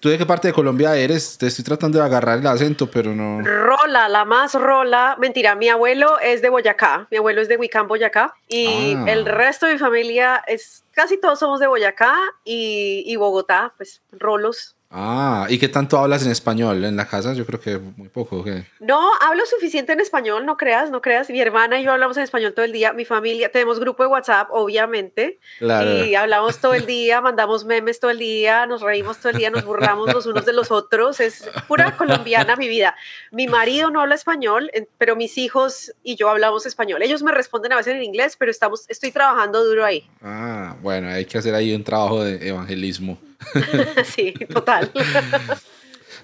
¿Tú de qué parte de Colombia eres? Te estoy tratando de agarrar el acento, pero no. Rola, la más rola. Mentira, mi abuelo es de Boyacá. Mi abuelo es de Huicán, Boyacá. Y Ah. el resto de mi familia es. Casi todos somos de Boyacá y, y Bogotá, pues rolos. Ah, ¿y qué tanto hablas en español en la casa? Yo creo que muy poco. ¿o qué? No, hablo suficiente en español, no creas, no creas. Mi hermana y yo hablamos en español todo el día. Mi familia, tenemos grupo de WhatsApp, obviamente. Claro. Y hablamos todo el día, mandamos memes todo el día, nos reímos todo el día, nos burlamos los unos de los otros. Es pura colombiana mi vida. Mi marido no habla español, pero mis hijos y yo hablamos español. Ellos me responden a veces en inglés, pero estamos, estoy trabajando duro ahí. Ah, bueno, hay que hacer ahí un trabajo de evangelismo. sí, total.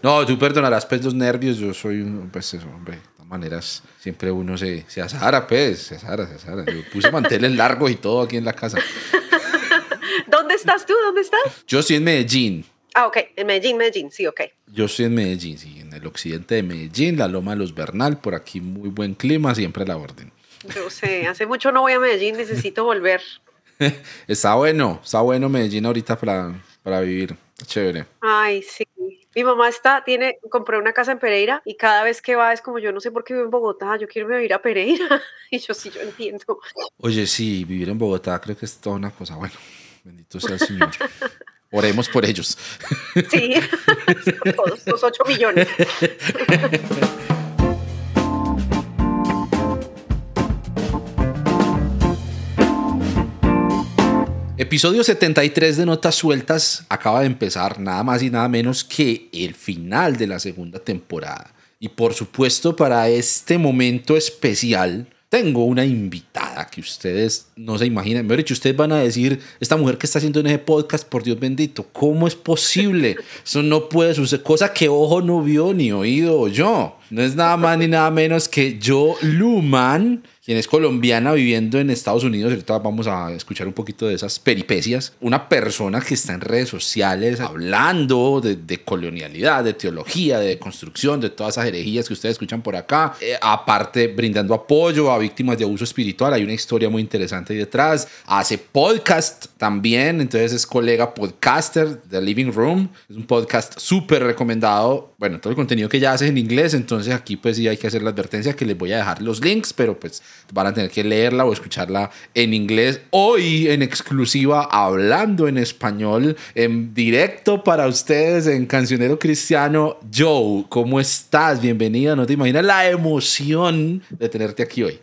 No, tú perdonarás pues los nervios, yo soy un, pues eso, hombre, de todas maneras, siempre uno se, se azara, pues, se azara, se azara. Yo puse manteles largos y todo aquí en la casa. ¿Dónde estás tú? ¿Dónde estás? Yo estoy en Medellín, Ah, ok, en Medellín, Medellín, sí, ok. yo estoy en Medellín, sí, en el occidente de Medellín, la Loma de los Bernal, por aquí muy buen clima, siempre a la orden. Yo sé, hace mucho no voy a Medellín, necesito volver. Está bueno, está bueno Medellín ahorita para, para vivir, chévere. Ay, sí. Mi mamá está, tiene, compró una casa en Pereira y cada vez que va es como yo no sé por qué vivo en Bogotá, yo quiero vivir a Pereira. Y yo sí, yo entiendo. Oye, sí, vivir en Bogotá creo que es toda una cosa, bueno, bendito sea el Señor. Oremos por ellos. Sí, sí, por todos, los 8 millones. Episodio 73 de Notas Sueltas acaba de empezar nada más y nada menos que el final de la segunda temporada. Y por supuesto para este momento especial tengo una invitada que ustedes no se imaginan. Mejor dicho, ustedes van a decir, esta mujer que está haciendo en ese podcast, por Dios bendito, ¿cómo es posible? Eso no puede suceder. Cosa que ojo no vio ni oído oyó. No es nada más ni nada menos que yo, Luman, quien es colombiana viviendo en Estados Unidos. Ahorita vamos a escuchar un poquito de esas peripecias. Una persona que está en redes sociales hablando de, de colonialidad, de teología, de construcción, de todas esas herejías que ustedes escuchan por acá. Eh, aparte, brindando apoyo a víctimas de abuso espiritual. Hay una historia muy interesante ahí detrás. Hace podcast también, entonces es colega podcaster de Living Room. Es un podcast súper recomendado. Bueno, todo el contenido que ya hace es en inglés, entonces aquí pues sí hay que hacer la advertencia que les voy a dejar los links, pero pues van a tener que leerla o escucharla en inglés. Hoy en exclusiva, hablando en español, en directo para ustedes en Cancionero Cristiano. Joe, ¿cómo estás? Bienvenida. No te imaginas la emoción de tenerte aquí hoy.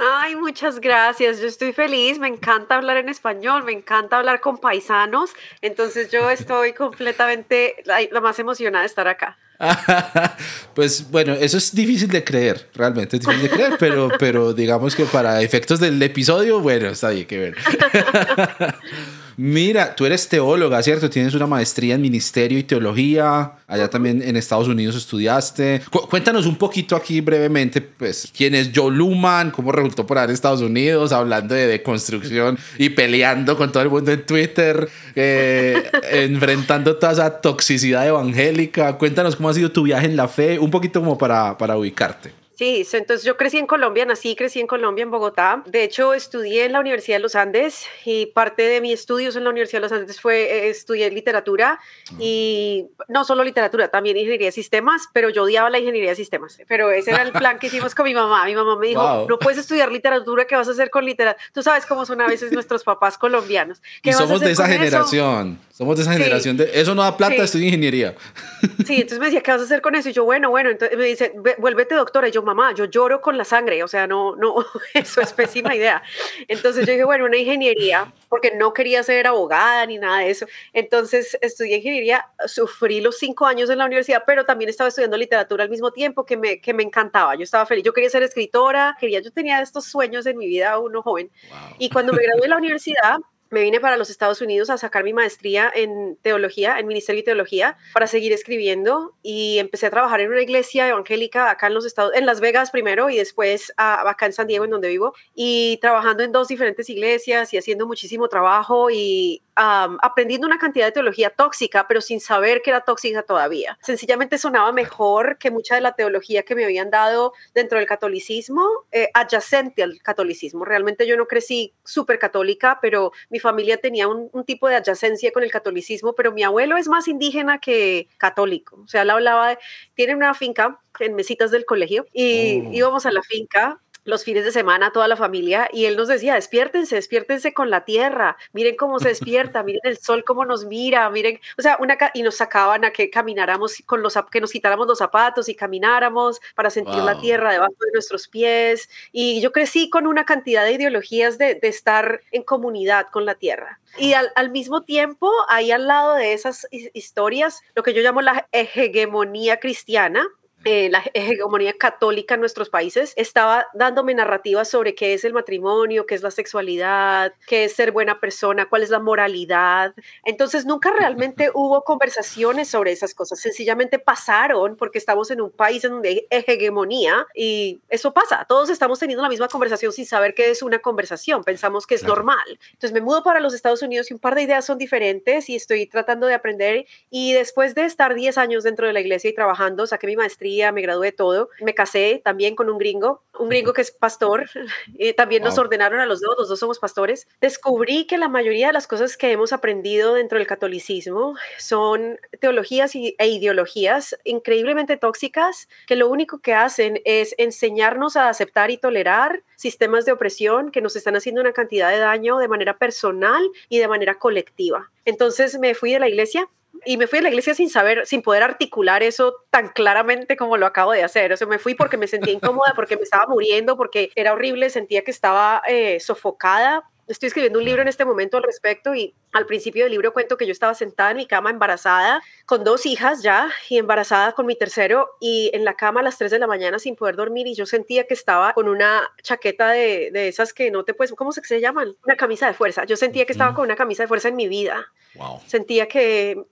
Ay, muchas gracias. Yo estoy feliz. Me encanta hablar en español. Me encanta hablar con paisanos. Entonces yo estoy completamente la, la más emocionada de estar acá. pues bueno, eso es difícil de creer, realmente es difícil de creer, pero, pero digamos que para efectos del episodio, bueno, está bien que ver. Mira, tú eres teóloga, ¿cierto? Tienes una maestría en ministerio y teología. Allá también en Estados Unidos estudiaste. Cu- cuéntanos un poquito aquí brevemente, pues, quién es Joe Luman, cómo resultó por ahí en Estados Unidos, hablando de, de construcción y peleando con todo el mundo en Twitter, eh, enfrentando toda esa toxicidad evangélica. Cuéntanos cómo ha sido tu viaje en la fe, un poquito como para, para ubicarte. Sí, entonces yo crecí en Colombia, nací y crecí en Colombia, en Bogotá. De hecho, estudié en la Universidad de los Andes y parte de mis estudios en la Universidad de los Andes fue, eh, estudié literatura y no solo literatura, también ingeniería de sistemas, pero yo odiaba la ingeniería de sistemas. Pero ese era el plan que hicimos con mi mamá. Mi mamá me dijo, Wow. no puedes estudiar literatura, ¿qué vas a hacer con literatura? Tú sabes cómo son a veces nuestros papás colombianos. ¿Qué Y somos de esa con eso? Somos de esa Sí. generación de eso no da plata, Sí. estudio ingeniería. Sí, entonces me decía, ¿qué vas a hacer con eso? Y yo, bueno, bueno, entonces me dice, "Ve- vuélvete doctora. Y yo, mamá, yo lloro con la sangre, o sea, no, no, eso es pésima idea. Entonces yo dije, bueno, una ingeniería, porque no quería ser abogada ni nada de eso. Entonces estudié ingeniería, sufrí los cinco años en la universidad, pero también estaba estudiando literatura al mismo tiempo, que me, que me encantaba. Yo estaba feliz, yo quería ser escritora, quería, yo tenía estos sueños en mi vida, uno joven. Y cuando me gradué de la universidad, me vine para los Estados Unidos a sacar mi maestría en teología, en Ministerio de Teología, para seguir escribiendo y empecé a trabajar en una iglesia evangélica acá en los Estados, en Las Vegas primero y después ah, acá en San Diego, en donde vivo, y trabajando en dos diferentes iglesias y haciendo muchísimo trabajo y aprendiendo una cantidad de teología tóxica, pero sin saber que era tóxica todavía. Sencillamente sonaba mejor que mucha de la teología que me habían dado dentro del catolicismo, eh, adyacente al catolicismo. Realmente yo no crecí súper católica, pero mi familia tenía un, tipo de adyacencia con el catolicismo, pero mi abuelo es más indígena que católico. O sea, él hablaba de, tiene una finca en mesitas del colegio y oh. íbamos a la finca los fines de semana toda la familia y él nos decía, despiértense, despiértense con la tierra, miren cómo se despierta, miren el sol cómo nos mira, miren, o sea, una y nos sacaban a que camináramos con los que nos quitáramos los zapatos y camináramos para sentir la tierra debajo de nuestros pies y yo crecí con una cantidad de ideologías de, estar en comunidad con la tierra. Y al, al, mismo tiempo, ahí al lado de esas historias, lo que yo llamo la hegemonía cristiana, eh, la hegemonía católica en nuestros países estaba dándome narrativas sobre qué es el matrimonio, qué es la sexualidad, qué es ser buena persona, cuál es la moralidad. Entonces nunca realmente hubo conversaciones sobre esas cosas, sencillamente pasaron porque estamos en un país en donde hay hegemonía y eso pasa, todos estamos teniendo la misma conversación sin saber qué es una conversación, pensamos que es normal. Entonces me mudo para los Estados Unidos y un par de ideas son diferentes y estoy tratando de aprender. Y después de estar 10 años dentro de la iglesia y trabajando, saqué mi maestría me gradué todo. Me casé también con un gringo, un gringo que es pastor. Y también nos ordenaron a los dos, los dos somos pastores. Descubrí que la mayoría de las cosas que hemos aprendido dentro del catolicismo son teologías e ideologías increíblemente tóxicas que lo único que hacen es enseñarnos a aceptar y tolerar sistemas de opresión que nos están haciendo una cantidad de daño de manera personal y de manera colectiva. Entonces me fui de la iglesia y me fui a la iglesia sin saber, sin poder articular eso tan claramente como lo acabo de hacer. O sea, me fui porque me sentía incómoda, porque me estaba muriendo, porque era horrible, sentía que estaba eh, sofocada estoy escribiendo un libro en este momento al respecto y al principio del libro cuento que yo estaba sentada en mi cama embarazada con dos hijas ya y embarazada con mi tercero y en la cama a las 3 de la mañana sin poder dormir y yo sentía que estaba con una chaqueta de, de esas que no te puedes, ¿cómo se, se llaman? Una camisa de fuerza. Yo sentía que estaba con una camisa de fuerza en mi vida. Sentía que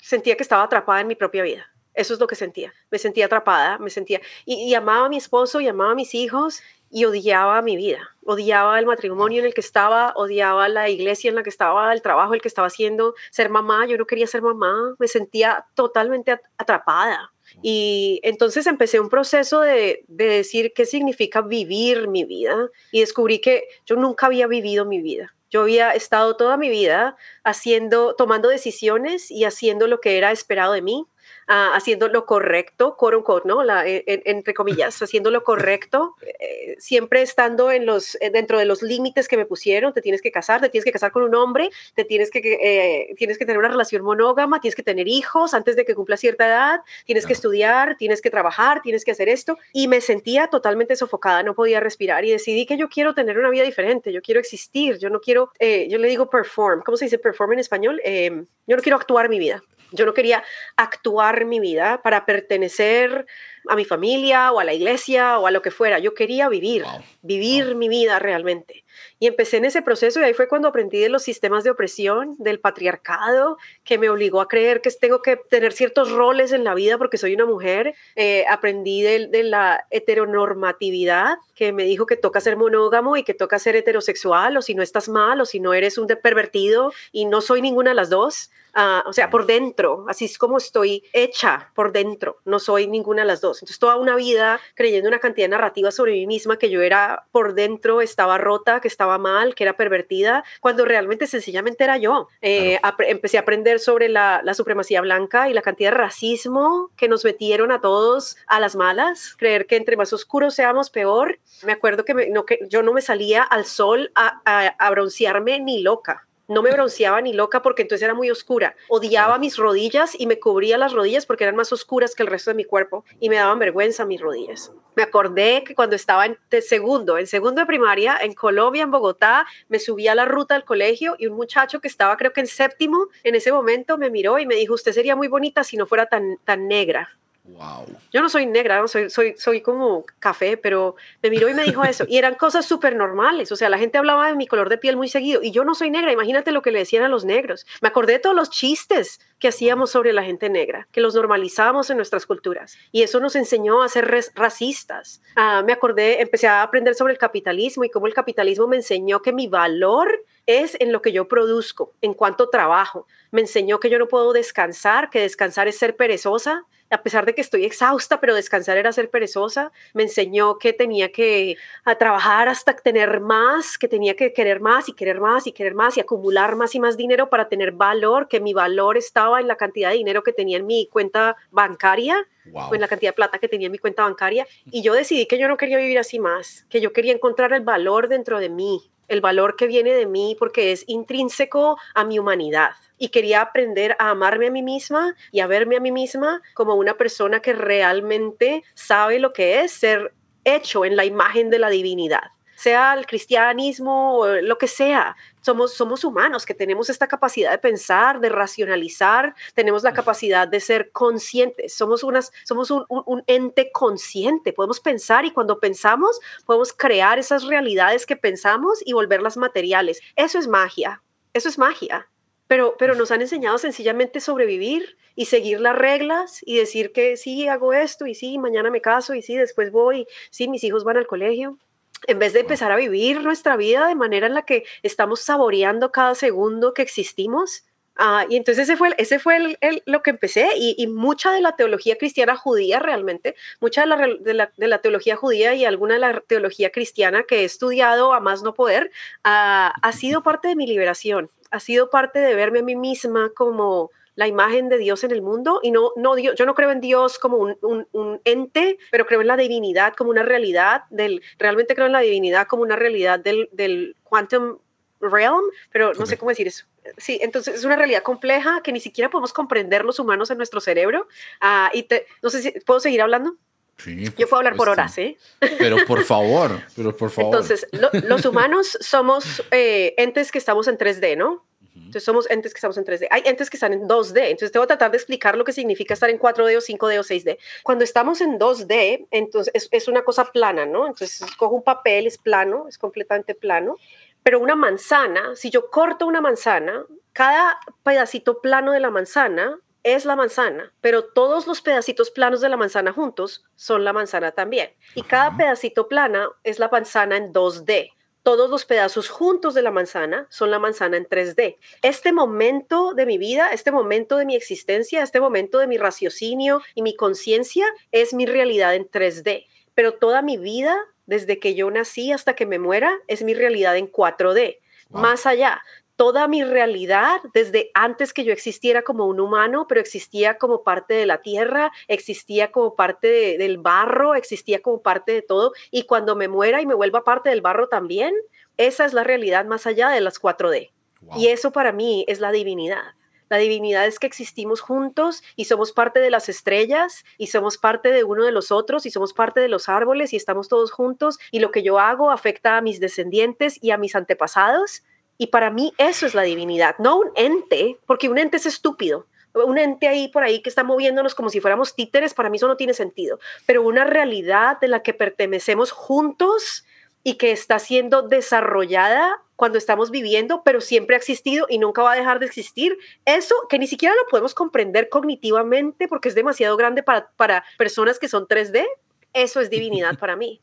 sentía que estaba atrapada en mi propia vida. Eso es lo que sentía. Me sentía atrapada, me sentía... Y, y, amaba a mi esposo y amaba a mis hijos y odiaba mi vida, odiaba el matrimonio en el que estaba, odiaba la iglesia en la que estaba, el trabajo el que estaba haciendo, ser mamá, yo no quería ser mamá, me sentía totalmente atrapada. Y entonces empecé un proceso de, de, decir qué significa vivir mi vida y descubrí que yo nunca había vivido mi vida. Yo había estado toda mi vida haciendo, tomando decisiones y haciendo lo que era esperado de mí, Ah, haciendo lo correcto, quote unquote, ¿no? La, entre comillas, haciendo lo correcto, eh, siempre estando en los, eh, dentro de los límites que me pusieron, te tienes que casar, te tienes que casar con un hombre, te tienes que, eh, tienes que tener una relación monógama, tienes que tener hijos antes de que cumpla cierta edad, tienes que estudiar, tienes que trabajar, tienes que hacer esto, y me sentía totalmente sofocada, no podía respirar y decidí que yo quiero tener una vida diferente, yo quiero existir, yo no quiero, yo le digo perform, ¿cómo se dice perform en español? yo no quiero actuar mi vida, yo no quería actuar mi vida para pertenecer a mi familia o a la iglesia o a lo que fuera. Yo quería vivir, vivir mi vida realmente. Y empecé en ese proceso y ahí fue cuando aprendí de los sistemas de opresión, del patriarcado, que me obligó a creer que tengo que tener ciertos roles en la vida porque soy una mujer. Eh, aprendí de, de, la heteronormatividad, que me dijo que toca ser monógamo y que toca ser heterosexual, o si no estás mal, o si no eres un pervertido, y no soy ninguna de las dos. Ah, o sea, por dentro, así es como estoy hecha por dentro, no soy ninguna de las dos. Entonces, toda una vida creyendo una cantidad de narrativas sobre mí misma que yo era por dentro, estaba rota, que estaba mal, que era pervertida, cuando realmente sencillamente era yo. Eh, empecé a aprender sobre la, supremacía blanca y la cantidad de racismo que nos metieron a todos a las malas, creer que entre más oscuros seamos peor. Me acuerdo que, no, que yo no me salía al sol a broncearme ni loca. No me bronceaba ni loca porque entonces era muy oscura. Odiaba mis rodillas y me cubría las rodillas porque eran más oscuras que el resto de mi cuerpo y me daban vergüenza mis rodillas. Me acordé que cuando estaba en segundo, en segundo de primaria, en Colombia, en Bogotá, me subí a la ruta al colegio y un muchacho que estaba creo que en séptimo en ese momento me miró y me dijo, usted sería muy bonita si no fuera tan, tan negra. Wow. Yo no soy negra, soy, soy, soy como café, pero me miró y me dijo eso. Y eran cosas súper normales. O sea, la gente hablaba de mi color de piel muy seguido. Y yo no soy negra. Imagínate lo que le decían a los negros. Me acordé de todos los chistes que hacíamos sobre la gente negra, que los normalizábamos en nuestras culturas. Y eso nos enseñó a ser racistas. Ah, me acordé, empecé a aprender sobre el capitalismo y cómo el capitalismo me enseñó que mi valor es en lo que yo produzco, en cuanto trabajo. Me enseñó que yo no puedo descansar, que descansar es ser perezosa, a pesar de que estoy exhausta, pero descansar era ser perezosa. Me enseñó que tenía que a trabajar hasta tener más, que tenía que querer más y querer más y querer más y acumular más y más dinero para tener valor, que mi valor estaba en la cantidad de dinero que tenía en mi cuenta bancaria o en la cantidad de plata que tenía en mi cuenta bancaria. Y yo decidí que yo no quería vivir así más, que yo quería encontrar el valor dentro de mí, el valor que viene de mí porque es intrínseco a mi humanidad. Y quería aprender a amarme a mí misma y a verme a mí misma como una persona que realmente sabe lo que es ser hecho en la imagen de la divinidad sea el cristianismo o lo que sea. Somos, somos humanos que tenemos esta capacidad de pensar, de racionalizar, tenemos la capacidad de ser conscientes, somos, unas, somos un, un ente consciente, podemos pensar y cuando pensamos podemos crear esas realidades que pensamos y volverlas materiales. Eso es magia, eso es magia. Pero, pero, nos han enseñado sencillamente sobrevivir y seguir las reglas y decir que sí, hago esto y sí, mañana me caso y sí, después voy, sí, mis hijos van al colegio. En vez de empezar a vivir nuestra vida de manera en la que estamos saboreando cada segundo que existimos. Ah, y entonces ese fue, ese fue el, lo que empecé y, mucha de la teología cristiana judía realmente, mucha de la, de la, de la teología judía y alguna de la teología cristiana que he estudiado a más no poder, ah, ha sido parte de mi liberación, ha sido parte de verme a mí misma como la imagen de Dios en el mundo y no, no yo no creo en Dios como un, un, ente, pero creo en la divinidad como una realidad del, realmente creo en la divinidad como una realidad del, del quantum realm, pero no sé cómo decir eso. Sí, entonces es una realidad compleja que ni siquiera podemos comprender los humanos en nuestro cerebro. Ah, y te, no sé si puedo seguir hablando. Sí, Yo puedo hablar por horas, ¿eh? Pero por favor, pero por favor. Entonces, los humanos somos eh, entes que estamos en 3D, ¿no? Entonces somos entes que estamos en 3D. Hay entes que están en 2D. Entonces te voy a tratar de explicar lo que significa estar en 4D o 5D o 6D. Cuando estamos en 2D, entonces es, es una cosa plana, ¿no? Entonces cojo un papel, es plano, es completamente plano. Pero una manzana, si yo corto una manzana, cada pedacito plano de la manzana es la manzana, pero todos los pedacitos planos de la manzana juntos son la manzana también. Y cada pedacito plana es la manzana en 2D todos los pedazos juntos de la manzana son la manzana en 3D. Este momento de mi vida, este momento de mi existencia, este momento de mi raciocinio y mi conciencia es mi realidad en 3D. Pero toda mi vida, desde que yo nací hasta que me muera, es mi realidad en 4D. Más allá, toda mi realidad desde antes que yo existiera como un humano, pero existía como parte de la tierra, existía como parte del barro, existía como parte de todo. Y cuando me muera y me vuelva parte del barro también, esa es la realidad más allá de las 4D. Y eso para mí es la divinidad. La divinidad es que existimos juntos y somos parte de las estrellas y somos parte de uno de los otros y somos parte de los árboles y estamos todos juntos y lo que yo hago afecta a mis descendientes y a mis antepasados y para mí eso es la divinidad, no un ente, porque un ente es estúpido. Un ente ahí por ahí que está moviéndonos como si fuéramos títeres, para mí eso no tiene sentido. Pero una realidad de la que pertenecemos juntos y que está siendo desarrollada cuando estamos viviendo, pero siempre ha existido y nunca va a dejar de existir. Eso que ni siquiera lo podemos comprender cognitivamente porque es demasiado grande para, para personas que son 3D, eso es divinidad para mí.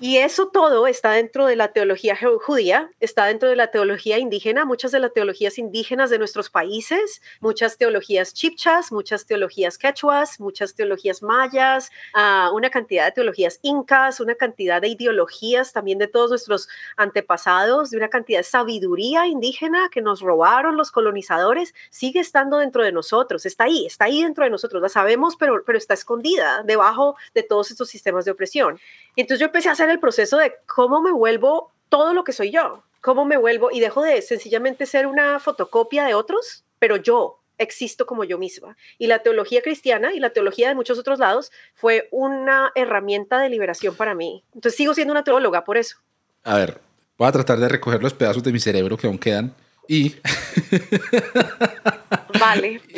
Y eso todo está dentro de la teología judía, está dentro de la teología indígena, muchas de las teologías indígenas de nuestros países, muchas teologías chipchas, muchas teologías quechuas, muchas teologías mayas, ah, una cantidad de teologías incas, una cantidad de ideologías también de todos nuestros antepasados, de una cantidad de sabiduría indígena que nos robaron los colonizadores, sigue estando dentro de nosotros, está ahí, está ahí dentro de nosotros, la sabemos, pero, pero está escondida debajo de todos estos sistemas de opresión. Entonces yo empecé a hacer el proceso de cómo me vuelvo todo lo que soy yo, cómo me vuelvo y dejo de sencillamente ser una fotocopia de otros, pero yo existo como yo misma. Y la teología cristiana y la teología de muchos otros lados fue una herramienta de liberación para mí. Entonces sigo siendo una teóloga por eso. A ver, voy a tratar de recoger los pedazos de mi cerebro que aún quedan y... vale.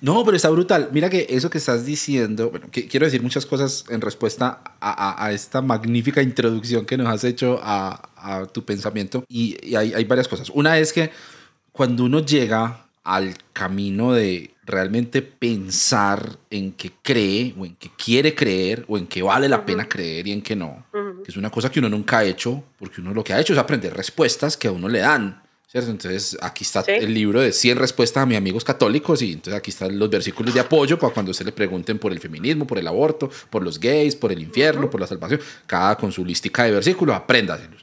No, pero está brutal. Mira que eso que estás diciendo, bueno, que quiero decir muchas cosas en respuesta a, esta magnífica introducción que nos has hecho a, tu pensamiento. Y, hay, hay, varias cosas. Una es que cuando uno llega al camino de realmente pensar en que cree o en que quiere creer o en que vale la pena creer y en que no, que es una cosa que uno nunca ha hecho, porque uno lo que ha hecho es aprender respuestas que a uno le dan. ¿Cierto? Entonces aquí está el libro de 100 respuestas a mis amigos católicos y entonces aquí están los versículos de apoyo para cuando se le pregunten por el feminismo, por el aborto, por los gays, por el infierno, por la salvación, cada con su listica de versículos, apréndaselos.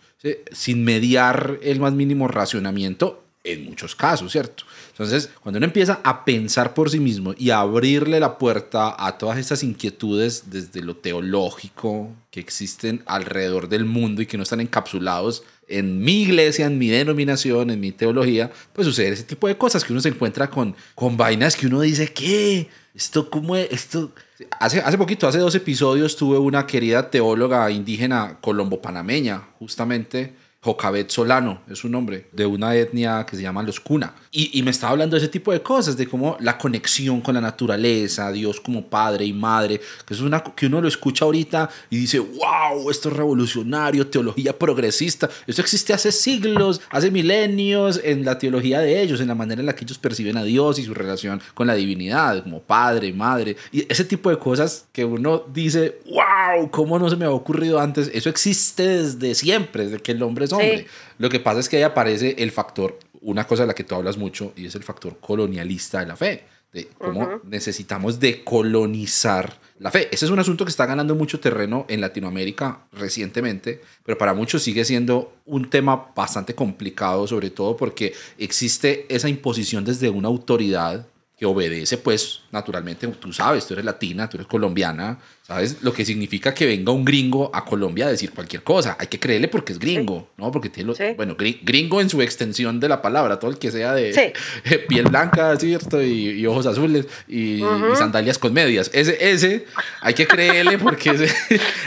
Sin mediar el más mínimo racionamiento en muchos casos, ¿cierto? Entonces, cuando uno empieza a pensar por sí mismo y a abrirle la puerta a todas estas inquietudes desde lo teológico que existen alrededor del mundo y que no están encapsulados en mi iglesia, en mi denominación, en mi teología, pues sucede ese tipo de cosas que uno se encuentra con, con vainas que uno dice, ¿qué? Esto, ¿cómo es? Esto... Hace, hace poquito, hace dos episodios, tuve una querida teóloga indígena colombo-panameña, justamente, Jocabet Solano, es un nombre, de una etnia que se llama los Cuna. Y, me estaba hablando de ese tipo de cosas, de cómo la conexión con la naturaleza, Dios como padre y madre, que es una que uno lo escucha ahorita y dice, wow, esto es revolucionario, teología progresista. Esto existe hace siglos, hace milenios en la teología de ellos, en la manera en la que ellos perciben a Dios y su relación con la divinidad, como padre, y madre. Y ese tipo de cosas que uno dice, wow, ¿cómo no se me ha ocurrido antes? Eso existe desde siempre, desde que el hombre hombre. Lo que pasa es que ahí aparece el factor, una cosa de la que tú hablas mucho, y es el factor colonialista de la fe, de cómo necesitamos decolonizar la fe. Ese es un asunto que está ganando mucho terreno en Latinoamérica recientemente, pero para muchos sigue siendo un tema bastante complicado, sobre todo porque existe esa imposición desde una autoridad que obedece, pues, naturalmente, tú sabes, tú eres latina, tú eres colombiana, ¿sabes? Lo que significa que venga un gringo a Colombia a decir cualquier cosa. Hay que creerle porque es gringo, ¿no? Porque tiene, bueno, gringo en su extensión de la palabra, todo el que sea de piel blanca, ¿cierto? Y, ojos azules y, sandalias con medias. Ese, ese, hay que creerle porque ese,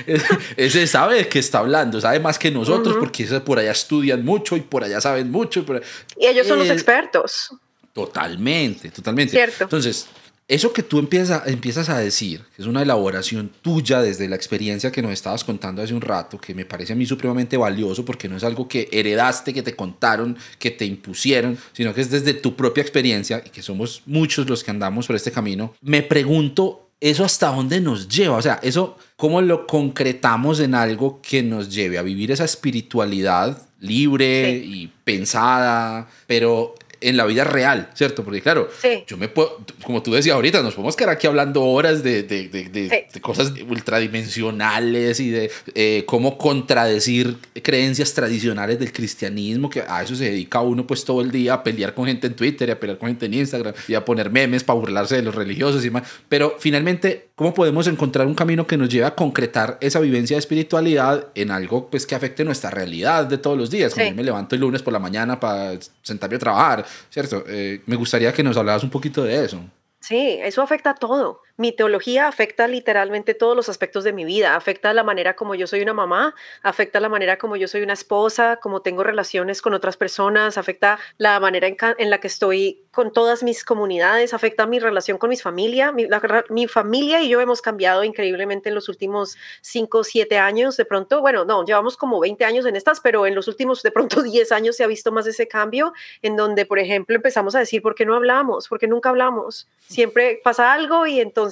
ese, sabe de qué está hablando, sabe más que nosotros porque por allá estudian mucho y por allá saben mucho. Y, ellos son los eh, expertos. Totalmente, totalmente. Entonces, eso que tú empiezas, empiezas a decir, que es una elaboración tuya desde la experiencia que nos estabas contando hace un rato, que me parece a mí supremamente valioso porque no es algo que heredaste, que te contaron, que te impusieron, sino que es desde tu propia experiencia y que somos muchos los que andamos por este camino. Me pregunto, ¿eso hasta dónde nos lleva? O sea, eso, ¿cómo lo concretamos en algo que nos lleve a vivir esa espiritualidad libre y pensada, pero en la vida real, ¿cierto? Porque claro, yo me puedo, como tú decías ahorita, nos podemos quedar aquí hablando horas de, de, de, de cosas ultradimensionales y de eh, cómo contradecir creencias tradicionales del cristianismo, que a eso se dedica uno pues todo el día a pelear con gente en Twitter y a pelear con gente en Instagram y a poner memes para burlarse de los religiosos y más. Pero finalmente, ¿cómo podemos encontrar un camino que nos lleve a concretar esa vivencia de espiritualidad en algo pues que afecte nuestra realidad de todos los días? Como yo me levanto el lunes por la mañana para sentarme a trabajar, ¿cierto? Eh, me gustaría que nos hablaras un poquito de eso. Sí, eso afecta a todo. Mi teología afecta literalmente todos los aspectos de mi vida. Afecta la manera como yo soy una mamá, afecta la manera como yo soy una esposa, como tengo relaciones con otras personas, afecta la manera en, la que estoy con todas mis comunidades, afecta mi relación con mi familia. Mi, mi familia y yo hemos cambiado increíblemente en los últimos 5 o 7 años. De pronto, bueno, no, llevamos como 20 años en estas, pero en los últimos de pronto 10 años se ha visto más ese cambio en donde, por ejemplo, empezamos a decir, ¿por qué no hablamos? ¿Por qué nunca hablamos? Siempre pasa algo y entonces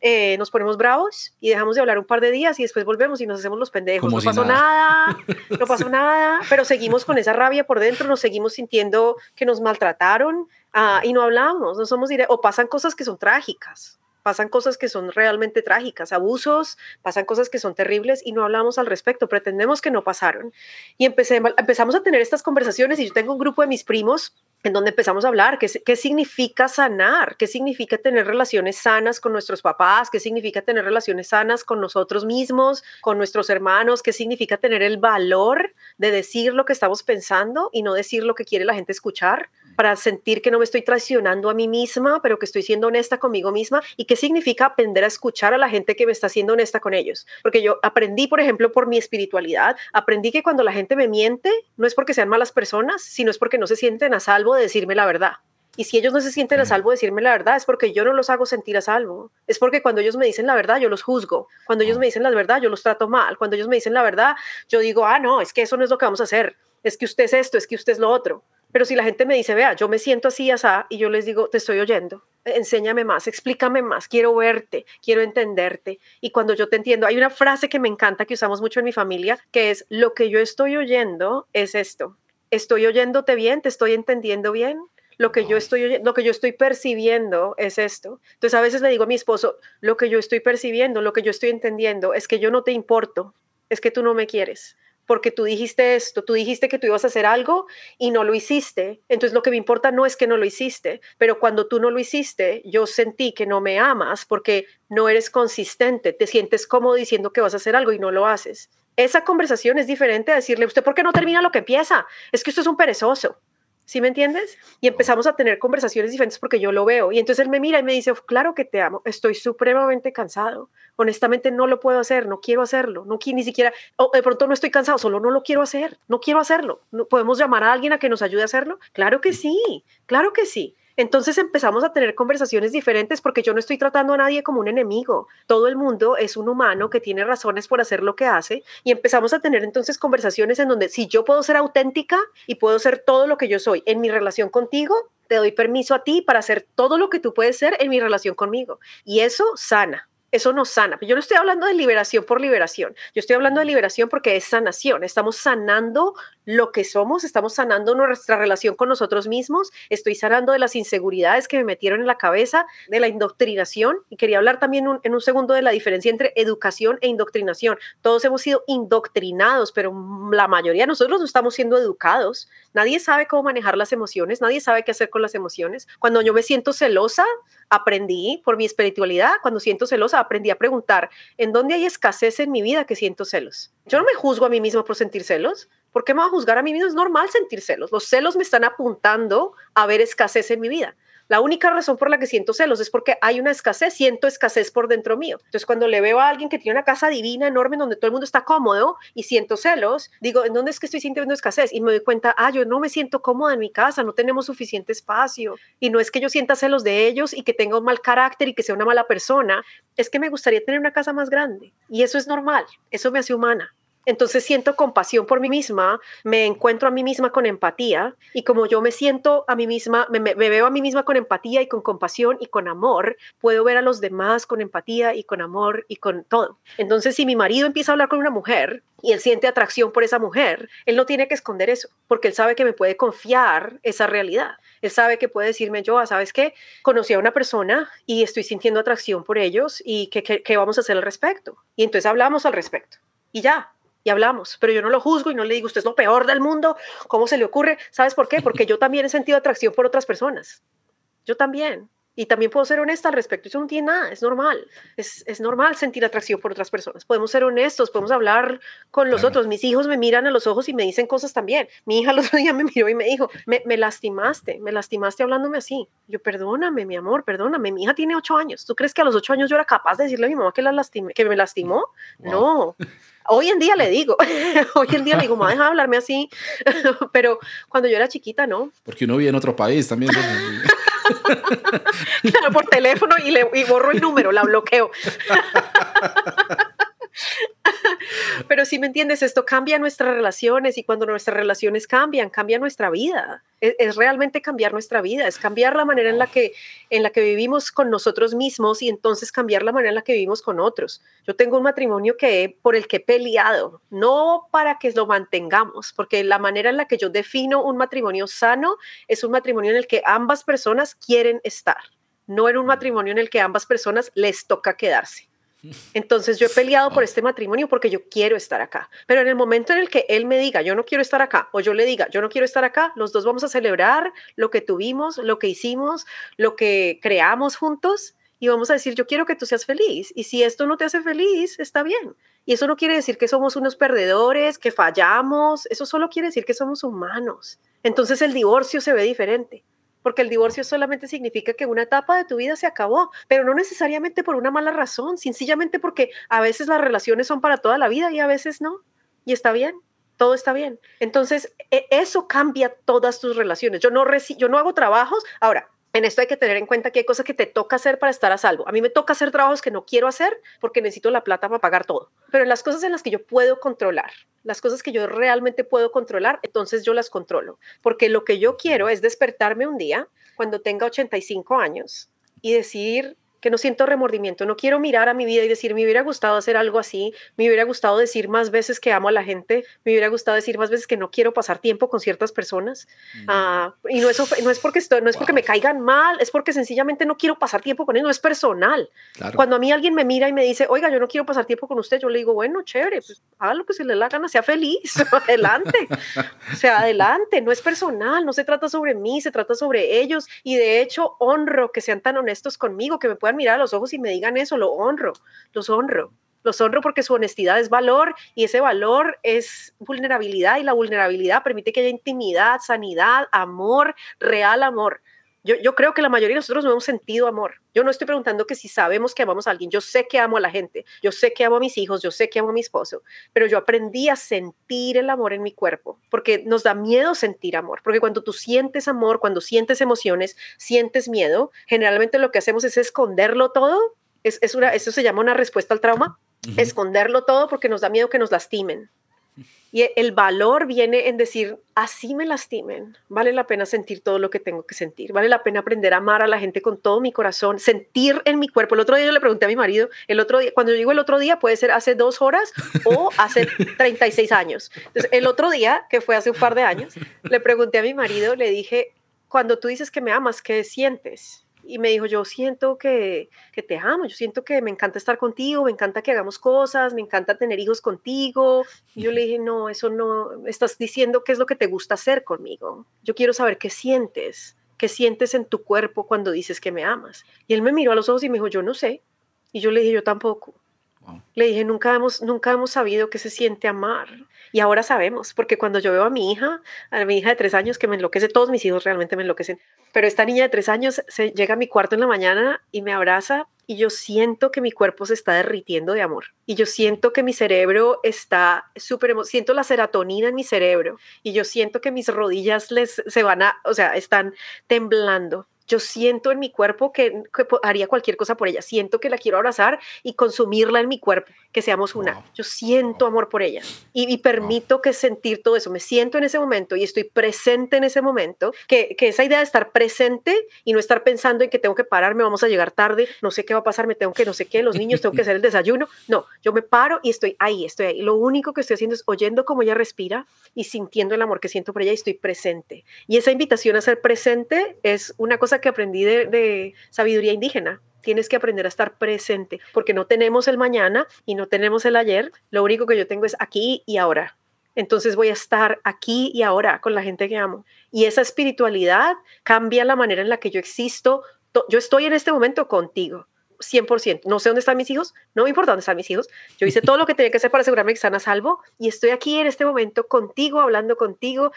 eh, nos ponemos bravos y dejamos de hablar un par de días y después volvemos y nos hacemos los pendejos. no pasó nada. no pasó nada, pero seguimos con esa rabia por dentro, nos seguimos sintiendo que nos maltrataron ah, y no hablamos, no somos o pasan cosas que son trágicas. Pasan cosas que son realmente trágicas, abusos, pasan cosas que son terribles y no hablamos al respecto, pretendemos que no pasaron. Y empezamos a tener estas conversaciones y yo tengo un grupo de mis primos en donde empezamos a hablar qué, significa sanar, qué significa tener relaciones sanas con nuestros papás, qué significa tener relaciones sanas con nosotros mismos, con nuestros hermanos, qué significa tener el valor de decir lo que estamos pensando y no decir lo que quiere la gente escuchar para sentir que no me estoy traicionando a mí misma, pero que estoy siendo honesta conmigo misma y qué significa aprender a escuchar a la gente que me está siendo honesta con ellos. Porque yo aprendí, por ejemplo, por mi espiritualidad, aprendí que cuando la gente me miente, no es porque sean malas personas, sino es porque no se sienten a salvo de decirme la verdad. Y si ellos no se sienten a salvo de decirme la verdad, es porque yo no los hago sentir a salvo. Es porque cuando ellos me dicen la verdad, yo los juzgo. Cuando ellos me dicen la verdad, yo los trato mal. Cuando ellos me dicen la verdad, yo digo, ah, no, es que eso no es lo que vamos a hacer. Es que usted es esto, es que usted es lo otro. Pero si la gente me dice, vea, yo me siento así, así, y yo les digo, te estoy oyendo, enséñame más, explícame más, quiero verte, quiero entenderte. Y cuando yo te entiendo, hay una frase que me encanta que usamos mucho en mi familia, que es, lo que yo estoy oyendo es esto. Estoy oyéndote bien, te estoy entendiendo bien, lo que yo estoy lo que yo estoy percibiendo es esto. Entonces a veces le digo a mi esposo, lo que yo estoy percibiendo, lo que yo estoy entendiendo es que yo no te importo, es que tú no me quieres porque tú dijiste esto, tú dijiste que tú ibas a hacer algo y no lo hiciste. Entonces lo que me importa no es que no lo hiciste, pero cuando tú no lo hiciste, yo sentí que no me amas porque no eres consistente, te sientes cómodo diciendo que vas a hacer algo y no lo haces. Esa conversación es diferente a decirle, ¿usted por qué no termina lo que empieza? Es que usted es un perezoso. ¿Sí me entiendes? Y empezamos a tener conversaciones diferentes porque yo lo veo. Y entonces él me mira y me dice, claro que te amo, estoy supremamente cansado. Honestamente no lo puedo hacer, no quiero hacerlo, no quiero ni siquiera, de pronto no estoy cansado, solo no lo quiero hacer, no quiero hacerlo. ¿Podemos llamar a alguien a que nos ayude a hacerlo? Claro que sí, claro que sí. Entonces empezamos a tener conversaciones diferentes porque yo no estoy tratando a nadie como un enemigo. Todo el mundo es un humano que tiene razones por hacer lo que hace y empezamos a tener entonces conversaciones en donde si yo puedo ser auténtica y puedo ser todo lo que yo soy en mi relación contigo, te doy permiso a ti para hacer todo lo que tú puedes ser en mi relación conmigo. Y eso sana eso nos sana. Yo no estoy hablando de liberación por liberación. Yo estoy hablando de liberación porque es sanación. Estamos sanando lo que somos, estamos sanando nuestra relación con nosotros mismos. Estoy sanando de las inseguridades que me metieron en la cabeza, de la indoctrinación. Y quería hablar también en un segundo de la diferencia entre educación e indoctrinación. Todos hemos sido indoctrinados, pero la mayoría de nosotros no estamos siendo educados. Nadie sabe cómo manejar las emociones, nadie sabe qué hacer con las emociones. Cuando yo me siento celosa, aprendí por mi espiritualidad, cuando siento celosa, aprendí a preguntar, ¿en dónde hay escasez en mi vida que siento celos? Yo no me juzgo a mí mismo por sentir celos. ¿Por qué me voy a juzgar a mí mismo? Es normal sentir celos. Los celos me están apuntando a ver escasez en mi vida. La única razón por la que siento celos es porque hay una escasez, siento escasez por dentro mío. Entonces, cuando le veo a alguien que tiene una casa divina, enorme, donde todo el mundo está cómodo y siento celos, digo, ¿en dónde es que estoy sintiendo escasez? Y me doy cuenta, ah, yo no me siento cómoda en mi casa, no tenemos suficiente espacio. Y no es que yo sienta celos de ellos y que tenga un mal carácter y que sea una mala persona, es que me gustaría tener una casa más grande. Y eso es normal, eso me hace humana. Entonces siento compasión por mí misma, me encuentro a mí misma con empatía y como yo me siento a mí misma, me, veo a mí misma con empatía y con compasión y con amor, puedo ver a los demás con empatía y con amor y con todo. Entonces si mi marido empieza a hablar con una mujer y él siente atracción por esa mujer, él no tiene que esconder eso, porque él sabe que me puede confiar esa realidad. Él sabe que puede decirme, yo, ¿sabes qué? Conocí a una persona y estoy sintiendo atracción por ellos y ¿qué, qué vamos a hacer al respecto? Y entonces hablamos al respecto. Y ya, y hablamos, pero yo no lo juzgo y no le digo, usted es lo peor del mundo, ¿cómo se le ocurre? ¿Sabes por qué? Porque yo también he sentido atracción por otras personas. Yo también. Y también puedo ser honesta al respecto. Eso no tiene nada, es normal. Es, es normal sentir atracción por otras personas. Podemos ser honestos, podemos hablar con los otros. Mis hijos me miran a los ojos y me dicen cosas también. Mi hija el otro día me miró y me dijo, me, me lastimaste, me lastimaste hablándome así. Yo, perdóname, mi amor, perdóname. Mi hija tiene ocho años. ¿Tú crees que a los ocho años yo era capaz de decirle a mi mamá que, la lastimé, que me lastimó? No. Hoy en día le digo, hoy en día le digo, mamá, deja de hablarme así, pero cuando yo era chiquita, no. Porque uno vive en otro país también. claro, por teléfono y, le, y borro el número, la bloqueo. Pero si me entiendes, esto cambia nuestras relaciones y cuando nuestras relaciones cambian, cambia nuestra vida. Es, realmente cambiar nuestra vida, es cambiar la manera en la, que, en la que vivimos con nosotros mismos y entonces cambiar la manera en la que vivimos con otros. Yo tengo un matrimonio que por el que he peleado, no para que lo mantengamos, porque la manera en la que yo defino un matrimonio sano es un matrimonio en el que ambas personas quieren estar, no en un matrimonio en el que ambas personas les toca quedarse. Entonces yo he peleado por este matrimonio porque yo quiero estar acá. Pero en el momento en el que él me diga, yo no quiero estar acá, o yo le diga, yo no quiero estar acá, los dos vamos a celebrar lo que tuvimos, lo que hicimos, lo que creamos juntos y vamos a decir, yo quiero que tú seas feliz. Y si esto no te hace feliz, está bien. Y eso no quiere decir que somos unos perdedores, que fallamos, eso solo quiere decir que somos humanos. Entonces el divorcio se ve diferente porque el divorcio solamente significa que una etapa de tu vida se acabó, pero no necesariamente por una mala razón, sencillamente porque a veces las relaciones son para toda la vida y a veces no, y está bien. Todo está bien. Entonces, e, eso cambia todas tus relaciones. Yo no, yo no hago trabajos. Ahora, en esto hay que tener en cuenta que hay cosas que te toca hacer para estar a salvo. A mí me toca hacer trabajos que no quiero hacer porque necesito la plata para pagar todo. Pero en las cosas en las que yo puedo controlar, las cosas que yo realmente puedo controlar, entonces yo las controlo. Porque lo que yo quiero es despertarme un día cuando tenga 85 años y decir, que no siento remordimiento, no quiero mirar a mi vida y decir, me hubiera gustado hacer algo así, me hubiera gustado decir más veces que amo a la gente, me hubiera gustado decir más veces que no quiero pasar tiempo con ciertas personas. Mm. Ah, y no, eso, no es, porque, estoy, no es porque me caigan mal, es porque sencillamente no quiero pasar tiempo con ellos, no es personal. Cuando a mí alguien me mira y me dice, oiga, yo no quiero pasar tiempo con usted, yo le digo, bueno, chévere, pues haga lo que se le la gana, sea feliz, adelante, o sea, adelante, no es personal, no se trata sobre mí, se trata sobre ellos. Y de hecho, honro que sean tan honestos conmigo, que me puedan mirar a los ojos y me digan eso, lo honro, los honro. Los honro porque su honestidad es valor y ese valor es vulnerabilidad y la vulnerabilidad permite que haya intimidad, sanidad, amor, real amor. Yo, yo, creo que la mayoría de nosotros no hemos sentido amor. Yo no estoy preguntando que si sabemos que amamos a alguien. Yo sé que amo a la gente. Yo sé que amo a mis hijos. Yo sé que amo a mi esposo. Pero yo aprendí a sentir el amor en mi cuerpo porque nos da miedo sentir amor. Porque cuando tú sientes amor, cuando sientes emociones, sientes miedo, generalmente lo que hacemos es esconderlo todo. Es, es una, eso se llama una respuesta al trauma. Esconderlo todo porque nos da miedo que nos lastimen. Y el valor viene en decir, así me lastimen, vale la pena sentir todo lo que tengo que sentir, vale la pena aprender a amar a la gente con todo mi corazón, sentir en mi cuerpo. El otro día yo le pregunté a mi marido, el otro día, cuando yo digo el otro día, puede ser hace dos horas o hace 36 años. Entonces, el otro día, que fue hace un par de años, le pregunté a mi marido, le dije, cuando tú dices que me amas, ¿qué sientes? Y me dijo, yo siento que, que, te amo, yo siento que me encanta estar contigo, me encanta que hagamos cosas, me encanta tener hijos contigo. Y yo le dije, no, eso no, estás diciendo qué es lo que te gusta hacer conmigo. Yo quiero saber qué sientes, qué sientes en tu cuerpo cuando dices que me amas. Y él me miró a los ojos y me dijo, yo no sé. Y yo le dije, yo tampoco. Le dije, nunca hemos, nunca hemos sabido qué se siente amar. Y ahora sabemos, porque cuando yo veo a mi hija, a mi hija de tres años, que me enloquece, todos mis hijos realmente me enloquecen, pero esta niña de tres años se llega a mi cuarto en la mañana y me abraza y yo siento que mi cuerpo se está derritiendo de amor. Y yo siento que mi cerebro está súper, siento la serotonina en mi cerebro y yo siento que mis rodillas les, se van a, o sea, están temblando yo siento en mi cuerpo que, haría cualquier cosa por ella, siento que la quiero abrazar y consumirla en mi cuerpo, que seamos una. Yo siento amor por ella y, permito que sentir todo eso, me siento en ese momento y estoy presente en ese momento, que, que, esa idea de estar presente y no estar pensando en que tengo que pararme, vamos a llegar tarde, no sé qué va a pasar, me tengo que, no sé qué, los niños, tengo que hacer el desayuno. No, yo me paro y estoy ahí, estoy ahí. Lo único que estoy haciendo es oyendo cómo ella respira y sintiendo el amor que siento por ella y estoy presente. Y esa invitación a ser presente es una cosa que aprendí de, sabiduría indígena. Tienes que aprender a estar presente, porque no tenemos el mañana y no tenemos el ayer. Lo único que yo tengo es aquí y ahora. Entonces voy a estar aquí y ahora con la gente que amo. Y esa espiritualidad cambia la manera en la que yo existo. Yo estoy en este momento contigo. 100%. No sé dónde están mis hijos, no me importa dónde están mis hijos. Yo hice todo lo que tenía que hacer para asegurarme que están a salvo y estoy aquí en este momento contigo, hablando contigo,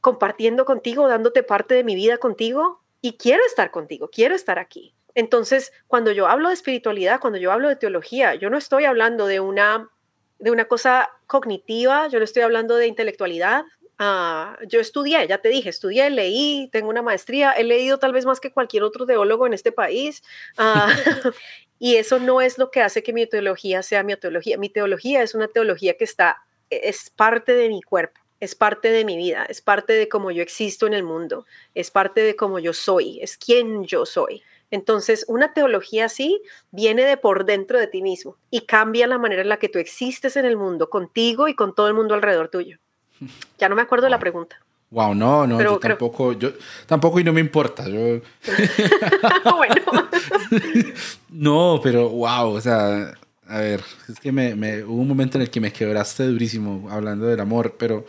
compartiendo contigo, dándote parte de mi vida contigo y quiero estar contigo, quiero estar aquí. Entonces, cuando yo hablo de espiritualidad, cuando yo hablo de teología, yo no estoy hablando de una, de una cosa cognitiva, yo no estoy hablando de intelectualidad. Ah, yo estudié, ya te dije, estudié, leí, tengo una maestría, he leído tal vez más que cualquier otro teólogo en este país. Ah, y eso no es lo que hace que mi teología sea mi teología. Mi teología es una teología que está, es parte de mi cuerpo es parte de mi vida, es parte de cómo yo existo en el mundo, es parte de cómo yo soy, es quien yo soy. Entonces, una teología así viene de por dentro de ti mismo y cambia la manera en la que tú existes en el mundo, contigo y con todo el mundo alrededor tuyo. Ya no me acuerdo de la pregunta. Wow, no, no, yo tampoco, yo tampoco y no me importa. Yo... bueno. no, pero wow, o sea, a ver, es que me, me, hubo un momento en el que me quebraste durísimo hablando del amor, pero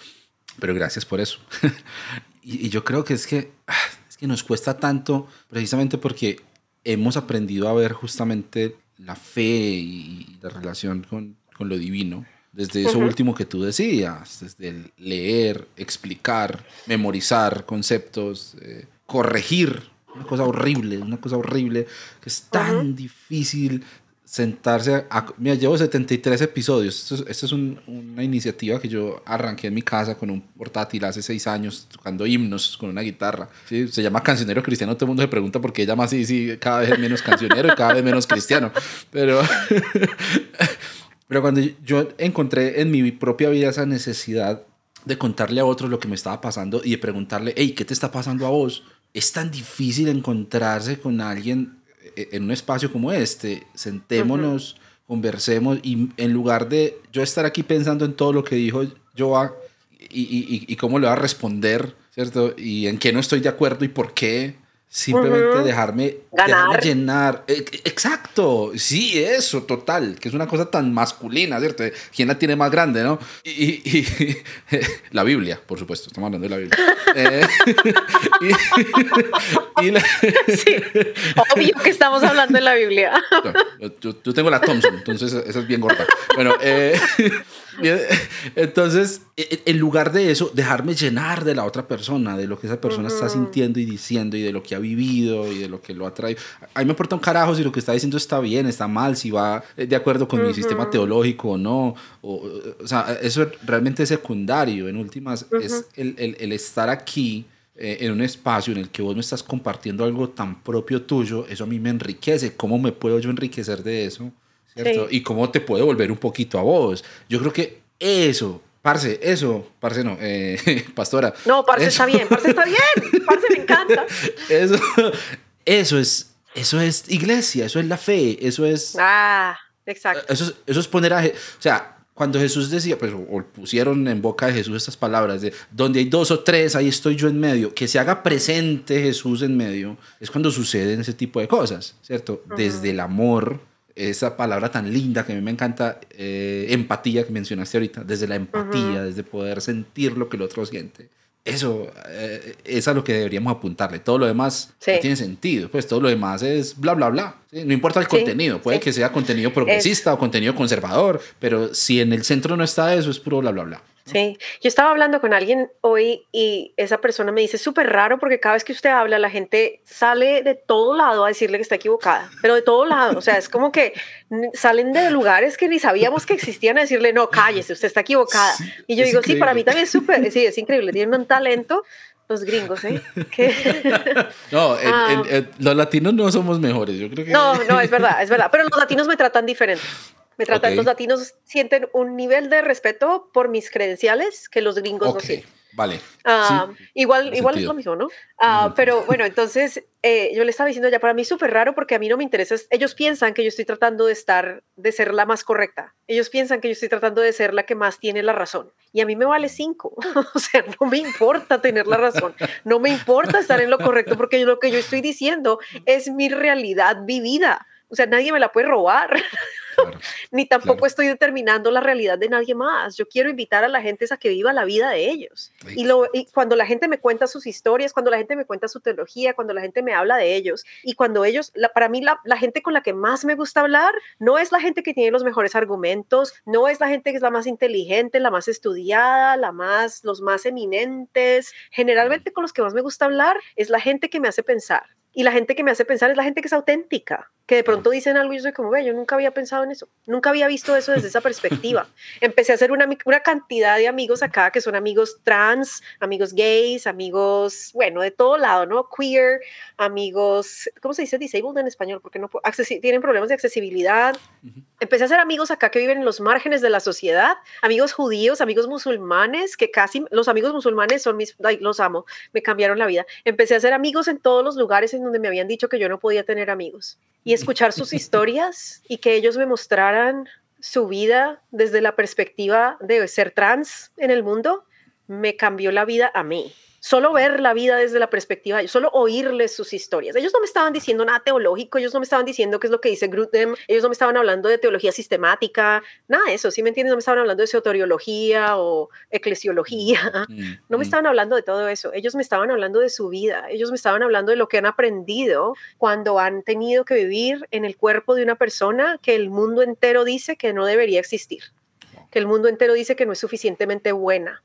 pero gracias por eso. y, yo creo que es que, ah, es que nos cuesta tanto precisamente porque hemos aprendido a ver justamente la fe y la relación con, con lo divino. Desde eso último que tú decías, desde el leer, explicar, memorizar conceptos, eh, corregir, una cosa horrible, una cosa horrible que es tan difícil sentarse a... Mira, llevo 73 episodios. Esto es, una iniciativa que yo arranqué en mi casa con un portátil hace 6 años, tocando himnos con una guitarra. ¿sí? Se llama Cancionero Cristiano. Todo el mundo se pregunta por qué llama así, sí, cada vez menos cancionero y cada vez menos cristiano. Pero, pero cuando yo encontré en mi propia vida esa necesidad de contarle a otros lo que me estaba pasando y de preguntarle, hey, ¿qué te está pasando a vos? Es tan difícil encontrarse con alguien en un espacio como este, sentémonos, conversemos y en lugar de yo estar aquí pensando en todo lo que dijo Joa y, y, y cómo le va a responder, ¿cierto? Y en qué no estoy de acuerdo y por qué, Simplemente dejarme, llenar. E, exacto, sí, eso, total, que es una cosa tan masculina, ¿cierto? ¿Quién la tiene más grande, no? Y, la Biblia, por supuesto, estamos hablando de la Biblia. Eh, sí, obvio que estamos hablando de la Biblia. yo, tengo la Thompson, entonces esa es bien gorda. Bueno, eh, entonces, en lugar de eso, dejarme llenar de la otra persona, de lo que esa persona está sintiendo y diciendo y de lo que ha vivido y de lo que lo ha traído. A mí me importa un carajo si lo que está diciendo está bien, está mal, si va de acuerdo con mi sistema teológico o no. O, o, sea, eso realmente es secundario. En últimas, es el, el, el, estar aquí eh, en un espacio en el que vos me estás compartiendo algo tan propio tuyo, eso a mí me enriquece. ¿Cómo me puedo yo enriquecer de eso? ¿Cierto? Y cómo te puede volver un poquito a vos. Yo creo que eso Parce, eso, parce no, eh, pastora. No, parce está bien, parce está bien, parce me encanta. Eso, eso es, eso es iglesia, eso es la fe, eso es... Ah, exacto. Eso es, eso es poner a... O sea, cuando Jesús decía, pues, o pusieron en boca de Jesús estas palabras de, donde hay dos o tres, ahí estoy yo en medio, que se haga presente Jesús en medio, es cuando suceden ese tipo de cosas, ¿cierto? Desde el amor esa palabra tan linda que a mí me encanta, eh, empatía que mencionaste ahorita, desde la empatía, desde poder sentir lo que el otro siente. Eso eh, es a lo que deberíamos apuntarle. Todo lo demás no tiene sentido. Pues todo lo demás es bla, bla, bla. No importa el contenido. Puede que sea contenido progresista o contenido conservador, pero si en el centro no está eso, es puro bla, bla, bla. Sí, yo estaba hablando con alguien hoy y esa persona me dice, súper raro porque cada vez que usted habla la gente sale de todo lado a decirle que está equivocada, pero de todo lado, o sea, es como que salen de lugares que ni sabíamos que existían a decirle, no, cállese, usted está equivocada. y yo digo, sí, para mí también es súper, sí, es increíble, tienen un talento los gringos, ¿eh? no, ah. los latinos no somos mejores, yo creo que... No, no, es verdad, es verdad, pero los latinos me tratan diferente. Me tratan, los latinos sienten un nivel de respeto por mis credenciales que los gringos no sienten. Vale. Ah, igual, igual es lo mismo, ¿no? Ah, pero bueno, entonces eh, yo le estaba diciendo ya, para mí es súper raro porque a mí no me interesa. Ellos piensan que yo estoy tratando de estar, de ser la más correcta. Ellos piensan que yo estoy tratando de ser la que más tiene la razón. Y a mí me vale cinco. o sea, no me importa tener la razón. No me importa estar en lo correcto porque lo que yo estoy diciendo es mi realidad vivida. O sea, nadie me la puede robar. Ni tampoco estoy determinando la realidad de nadie más. Yo quiero invitar a la gente a que viva la vida de ellos. Y, lo, cuando la gente me cuenta sus historias, cuando la gente me cuenta su teología, cuando la gente me habla de ellos, y cuando ellos, para mí la, la gente con la que más me gusta hablar no es la gente que tiene los mejores argumentos, no es la gente que es la más inteligente, la más estudiada, la más, los más eminentes. Generalmente con los que más me gusta hablar es la gente que me hace pensar, y la gente que me hace pensar es la gente que es auténtica, que de pronto dicen algo y yo soy como, ve, yo nunca había pensado en eso, nunca había visto eso desde esa perspectiva. Empecé a hacer una, una cantidad de amigos acá que son amigos trans, amigos gays, amigos, bueno, de todo lado, ¿no? Queer, amigos, ¿cómo se dice disabled en español? Porque no tienen problemas de accesibilidad. Empecé a hacer amigos acá que viven en los márgenes de la sociedad, amigos judíos, amigos musulmanes, que casi los amigos musulmanes son mis, los amo, me cambiaron la vida. Empecé a hacer amigos en todos los lugares donde me habían dicho que yo no podía tener amigos y escuchar sus historias y que ellos me mostraran su vida desde la perspectiva de ser trans en el mundo, me cambió la vida a mí solo ver la vida desde la perspectiva de ellos, solo oírles sus historias. Ellos no me estaban diciendo nada teológico, ellos no me estaban diciendo qué es lo que dice Grudem, ellos no me estaban hablando de teología sistemática, nada de eso, ¿sí me entiendes? No me estaban hablando de soteriología o eclesiología, mm, no me mm. estaban hablando de todo eso, ellos me estaban hablando de su vida, ellos me estaban hablando de lo que han aprendido cuando han tenido que vivir en el cuerpo de una persona que el mundo entero dice que no debería existir, que el mundo entero dice que no es suficientemente buena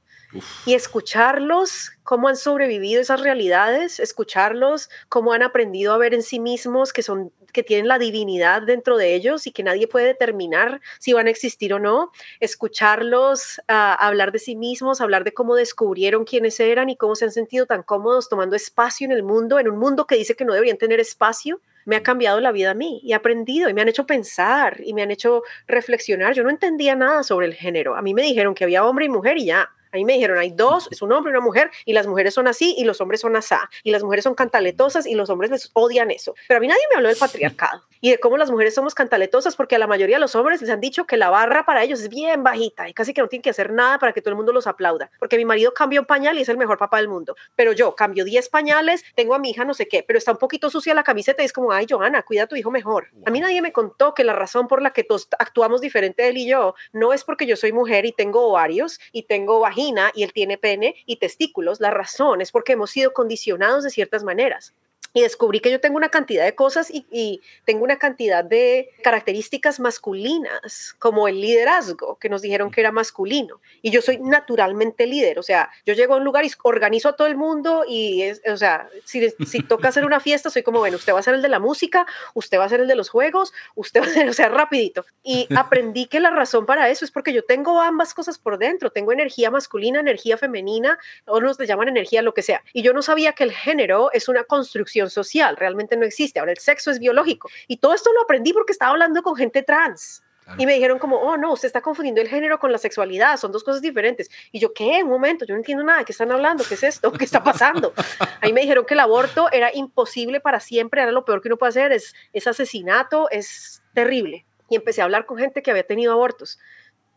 y escucharlos, cómo han sobrevivido esas realidades, escucharlos, cómo han aprendido a ver en sí mismos que son que tienen la divinidad dentro de ellos y que nadie puede determinar si van a existir o no, escucharlos ah, hablar de sí mismos, hablar de cómo descubrieron quiénes eran y cómo se han sentido tan cómodos tomando espacio en el mundo, en un mundo que dice que no deberían tener espacio, me ha cambiado la vida a mí y he aprendido y me han hecho pensar y me han hecho reflexionar. Yo no entendía nada sobre el género. A mí me dijeron que había hombre y mujer y ya A mí me dijeron, hay dos, es un hombre y una mujer, y las mujeres son así y los hombres son asá, y las mujeres son cantaletosas y los hombres les odian eso. Pero a mí nadie me habló del patriarcado y de cómo las mujeres somos cantaletosas, porque a la mayoría de los hombres les han dicho que la barra para ellos es bien bajita y casi que no tienen que hacer nada para que todo el mundo los aplauda. Porque mi marido cambió un pañal y es el mejor papá del mundo. Pero yo cambio 10 pañales, tengo a mi hija no sé qué, pero está un poquito sucia la camiseta y es como, ay, Johanna, cuida a tu hijo mejor. A mí nadie me contó que la razón por la que todos actuamos diferente él y yo no es porque yo soy mujer y tengo ovarios y tengo vagina y él tiene pene y testículos. La razón es porque hemos sido condicionados de ciertas maneras y descubrí que yo tengo una cantidad de cosas y, tengo una cantidad de características masculinas, como el liderazgo, que nos dijeron que era masculino. Y yo soy naturalmente líder, o sea, yo llego a un lugar y organizo a todo el mundo y, es, o sea, si, si toca hacer una fiesta, soy como, bueno, usted va a ser el de la música, usted va a ser el de los juegos, usted va a ser, o sea, rapidito. Y aprendí que la razón para eso es porque yo tengo ambas cosas por dentro, tengo energía masculina, energía femenina, o nos llaman energía, lo que sea. Y yo no sabía que el género es una construcción social, realmente no existe. Ahora el sexo es biológico. Y todo esto lo aprendí porque estaba hablando con gente trans. Y me dijeron como, oh, no, usted está confundiendo el género con la sexualidad, son dos cosas diferentes. Y yo, ¿qué? Un momento, yo no entiendo nada, ¿qué están hablando? ¿Qué es esto? ¿Qué está pasando? Ahí me dijeron que el aborto era imposible para siempre, era lo peor que uno puede hacer, es, es asesinato, es terrible. Y empecé a hablar con gente que había tenido abortos.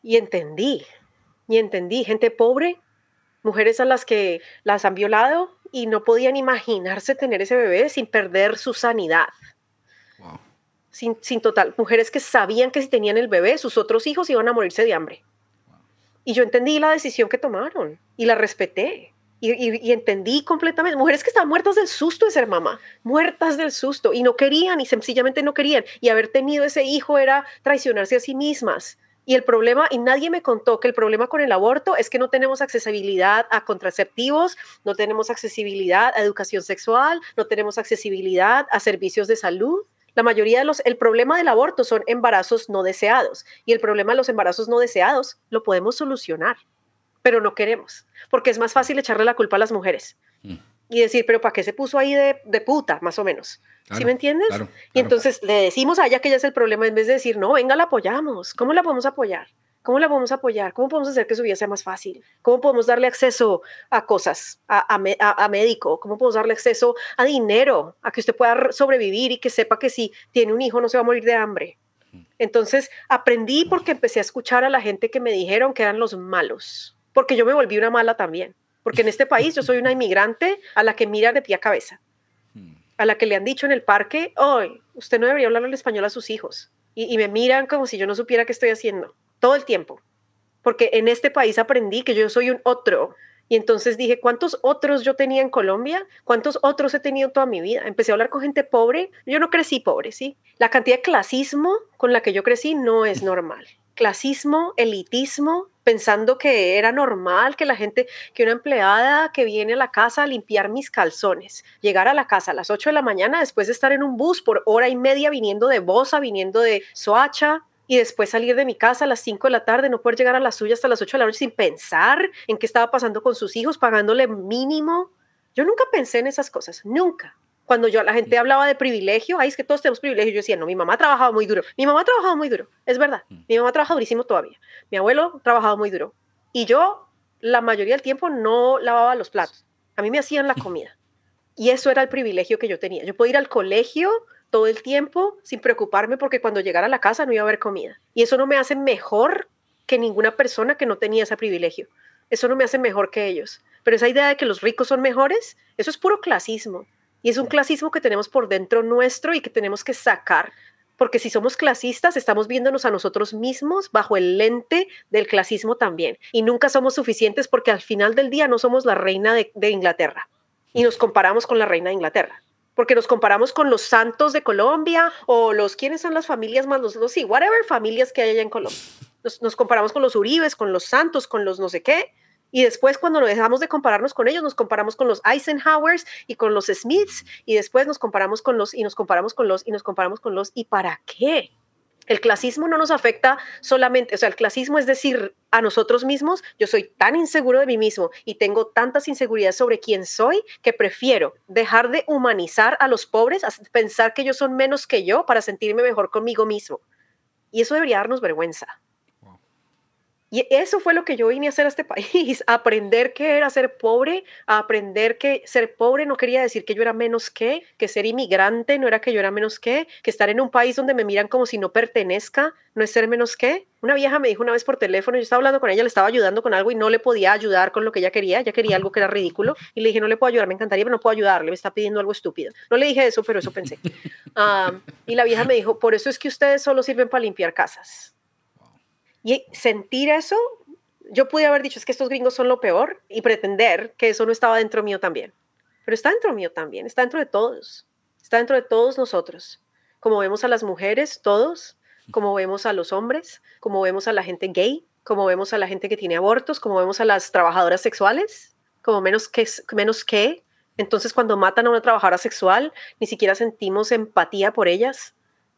Y entendí, y entendí, gente pobre, mujeres a las que las han violado, y no podían imaginarse tener ese bebé sin perder su sanidad. Sin, sin, total, mujeres que sabían que si tenían el bebé, sus otros hijos iban a morirse de hambre. Y yo entendí la decisión que tomaron y la respeté. Y, y, entendí completamente, mujeres que estaban muertas del susto de ser mamá, muertas del susto y no querían y sencillamente no querían. Y haber tenido ese hijo era traicionarse a sí mismas y el problema, y nadie me contó que el problema con el aborto es que no tenemos accesibilidad a contraceptivos, no tenemos accesibilidad a educación sexual, no tenemos accesibilidad a servicios de salud. La mayoría de los, el problema del aborto son embarazos no deseados y el problema de los embarazos no deseados lo podemos solucionar, pero no queremos, porque es más fácil echarle la culpa a las mujeres. Mm y decir, pero ¿para qué se puso ahí de, de puta, más o menos? ¿Sí me entiendes? Y entonces le decimos a ella que ella es el problema en vez de decir, no, venga, la apoyamos. ¿Cómo la podemos apoyar? ¿Cómo la podemos apoyar? ¿Cómo podemos hacer que su vida sea más fácil? ¿Cómo podemos darle acceso a cosas, a, a, a, médico? ¿Cómo podemos darle acceso a dinero? A que usted pueda sobrevivir y que sepa que si tiene un hijo no se va a morir de hambre. Entonces aprendí porque empecé a escuchar a la gente que me dijeron que eran los malos, porque yo me volví una mala también. Porque en este país yo soy una inmigrante a la que mira de pie a cabeza, a la que le han dicho en el parque, hoy usted no debería hablar el español a sus hijos. Y, me miran como si yo no supiera qué estoy haciendo, todo el tiempo. Porque en este país aprendí que yo soy un otro. Y entonces dije, ¿cuántos otros yo tenía en Colombia? ¿Cuántos otros he tenido toda mi vida? Empecé a hablar con gente pobre. Yo no crecí pobre, ¿sí? La cantidad de clasismo con la que yo crecí no es normal. Clasismo, elitismo, pensando que era normal que la gente, que una empleada que viene a la casa a limpiar mis calzones, llegar a la casa a las 8 de la mañana después de estar en un bus por hora y media viniendo de Bosa, viniendo de Soacha, y después salir de mi casa a las 5 de la tarde, no poder llegar a la suya hasta las 8 de la noche sin pensar en qué estaba pasando con sus hijos, pagándole mínimo. Yo nunca pensé en esas cosas, nunca cuando yo la gente hablaba de privilegio, ay, es que todos tenemos privilegio, yo decía, no, mi mamá trabajaba muy duro. Mi mamá trabajaba muy duro, es verdad. Mm. Mi mamá trabaja durísimo todavía. Mi abuelo trabajaba muy duro. Y yo, la mayoría del tiempo, no lavaba los platos. A mí me hacían la comida. Y eso era el privilegio que yo tenía. Yo podía ir al colegio todo el tiempo sin preocuparme porque cuando llegara a la casa no iba a haber comida. Y eso no me hace mejor que ninguna persona que no tenía ese privilegio. Eso no me hace mejor que ellos. Pero esa idea de que los ricos son mejores, eso es puro clasismo. Y es un clasismo que tenemos por dentro nuestro y que tenemos que sacar, porque si somos clasistas, estamos viéndonos a nosotros mismos bajo el lente del clasismo también. Y nunca somos suficientes porque al final del día no somos la reina de, Inglaterra y nos comparamos con la reina de Inglaterra. Porque nos comparamos con los santos de Colombia o los, ¿quiénes son las familias más? Los, los sí, whatever familias que hay allá en Colombia. Nos, nos comparamos con los Uribes, con los santos, con los no sé qué y después cuando dejamos de compararnos con ellos, nos comparamos con los Eisenhowers y con los Smiths y después nos comparamos con los y nos comparamos con los y nos comparamos con los y para qué? El clasismo no nos afecta solamente, o sea, el clasismo es decir a nosotros mismos, yo soy tan inseguro de mí mismo y tengo tantas inseguridades sobre quién soy que prefiero dejar de humanizar a los pobres, pensar que ellos son menos que yo para sentirme mejor conmigo mismo. Y eso debería darnos vergüenza. Y eso fue lo que yo vine a hacer a este país, aprender qué era ser pobre, aprender que ser pobre no quería decir que yo era menos que, que ser inmigrante no era que yo era menos que, que estar en un país donde me miran como si no pertenezca no es ser menos que. Una vieja me dijo una vez por teléfono, yo estaba hablando con ella, le estaba ayudando con algo y no le podía ayudar con lo que ella quería, ella quería algo que era ridículo y le dije, no le puedo ayudar, me encantaría, pero no puedo ayudarle, me está pidiendo algo estúpido. No le dije eso, pero eso pensé. y la vieja me dijo, por eso es que ustedes solo sirven para limpiar casas. Y sentir eso, yo pude haber dicho es que estos gringos son lo peor y pretender que eso no estaba dentro mío también. Pero está dentro mío también, está dentro de todos, está dentro de todos nosotros. Como vemos a las mujeres, todos, como vemos a los hombres, como vemos a la gente gay, como vemos a la gente que tiene abortos, como vemos a las trabajadoras sexuales, como menos que, menos que. Entonces cuando matan a una trabajadora sexual, ni siquiera sentimos empatía por ellas.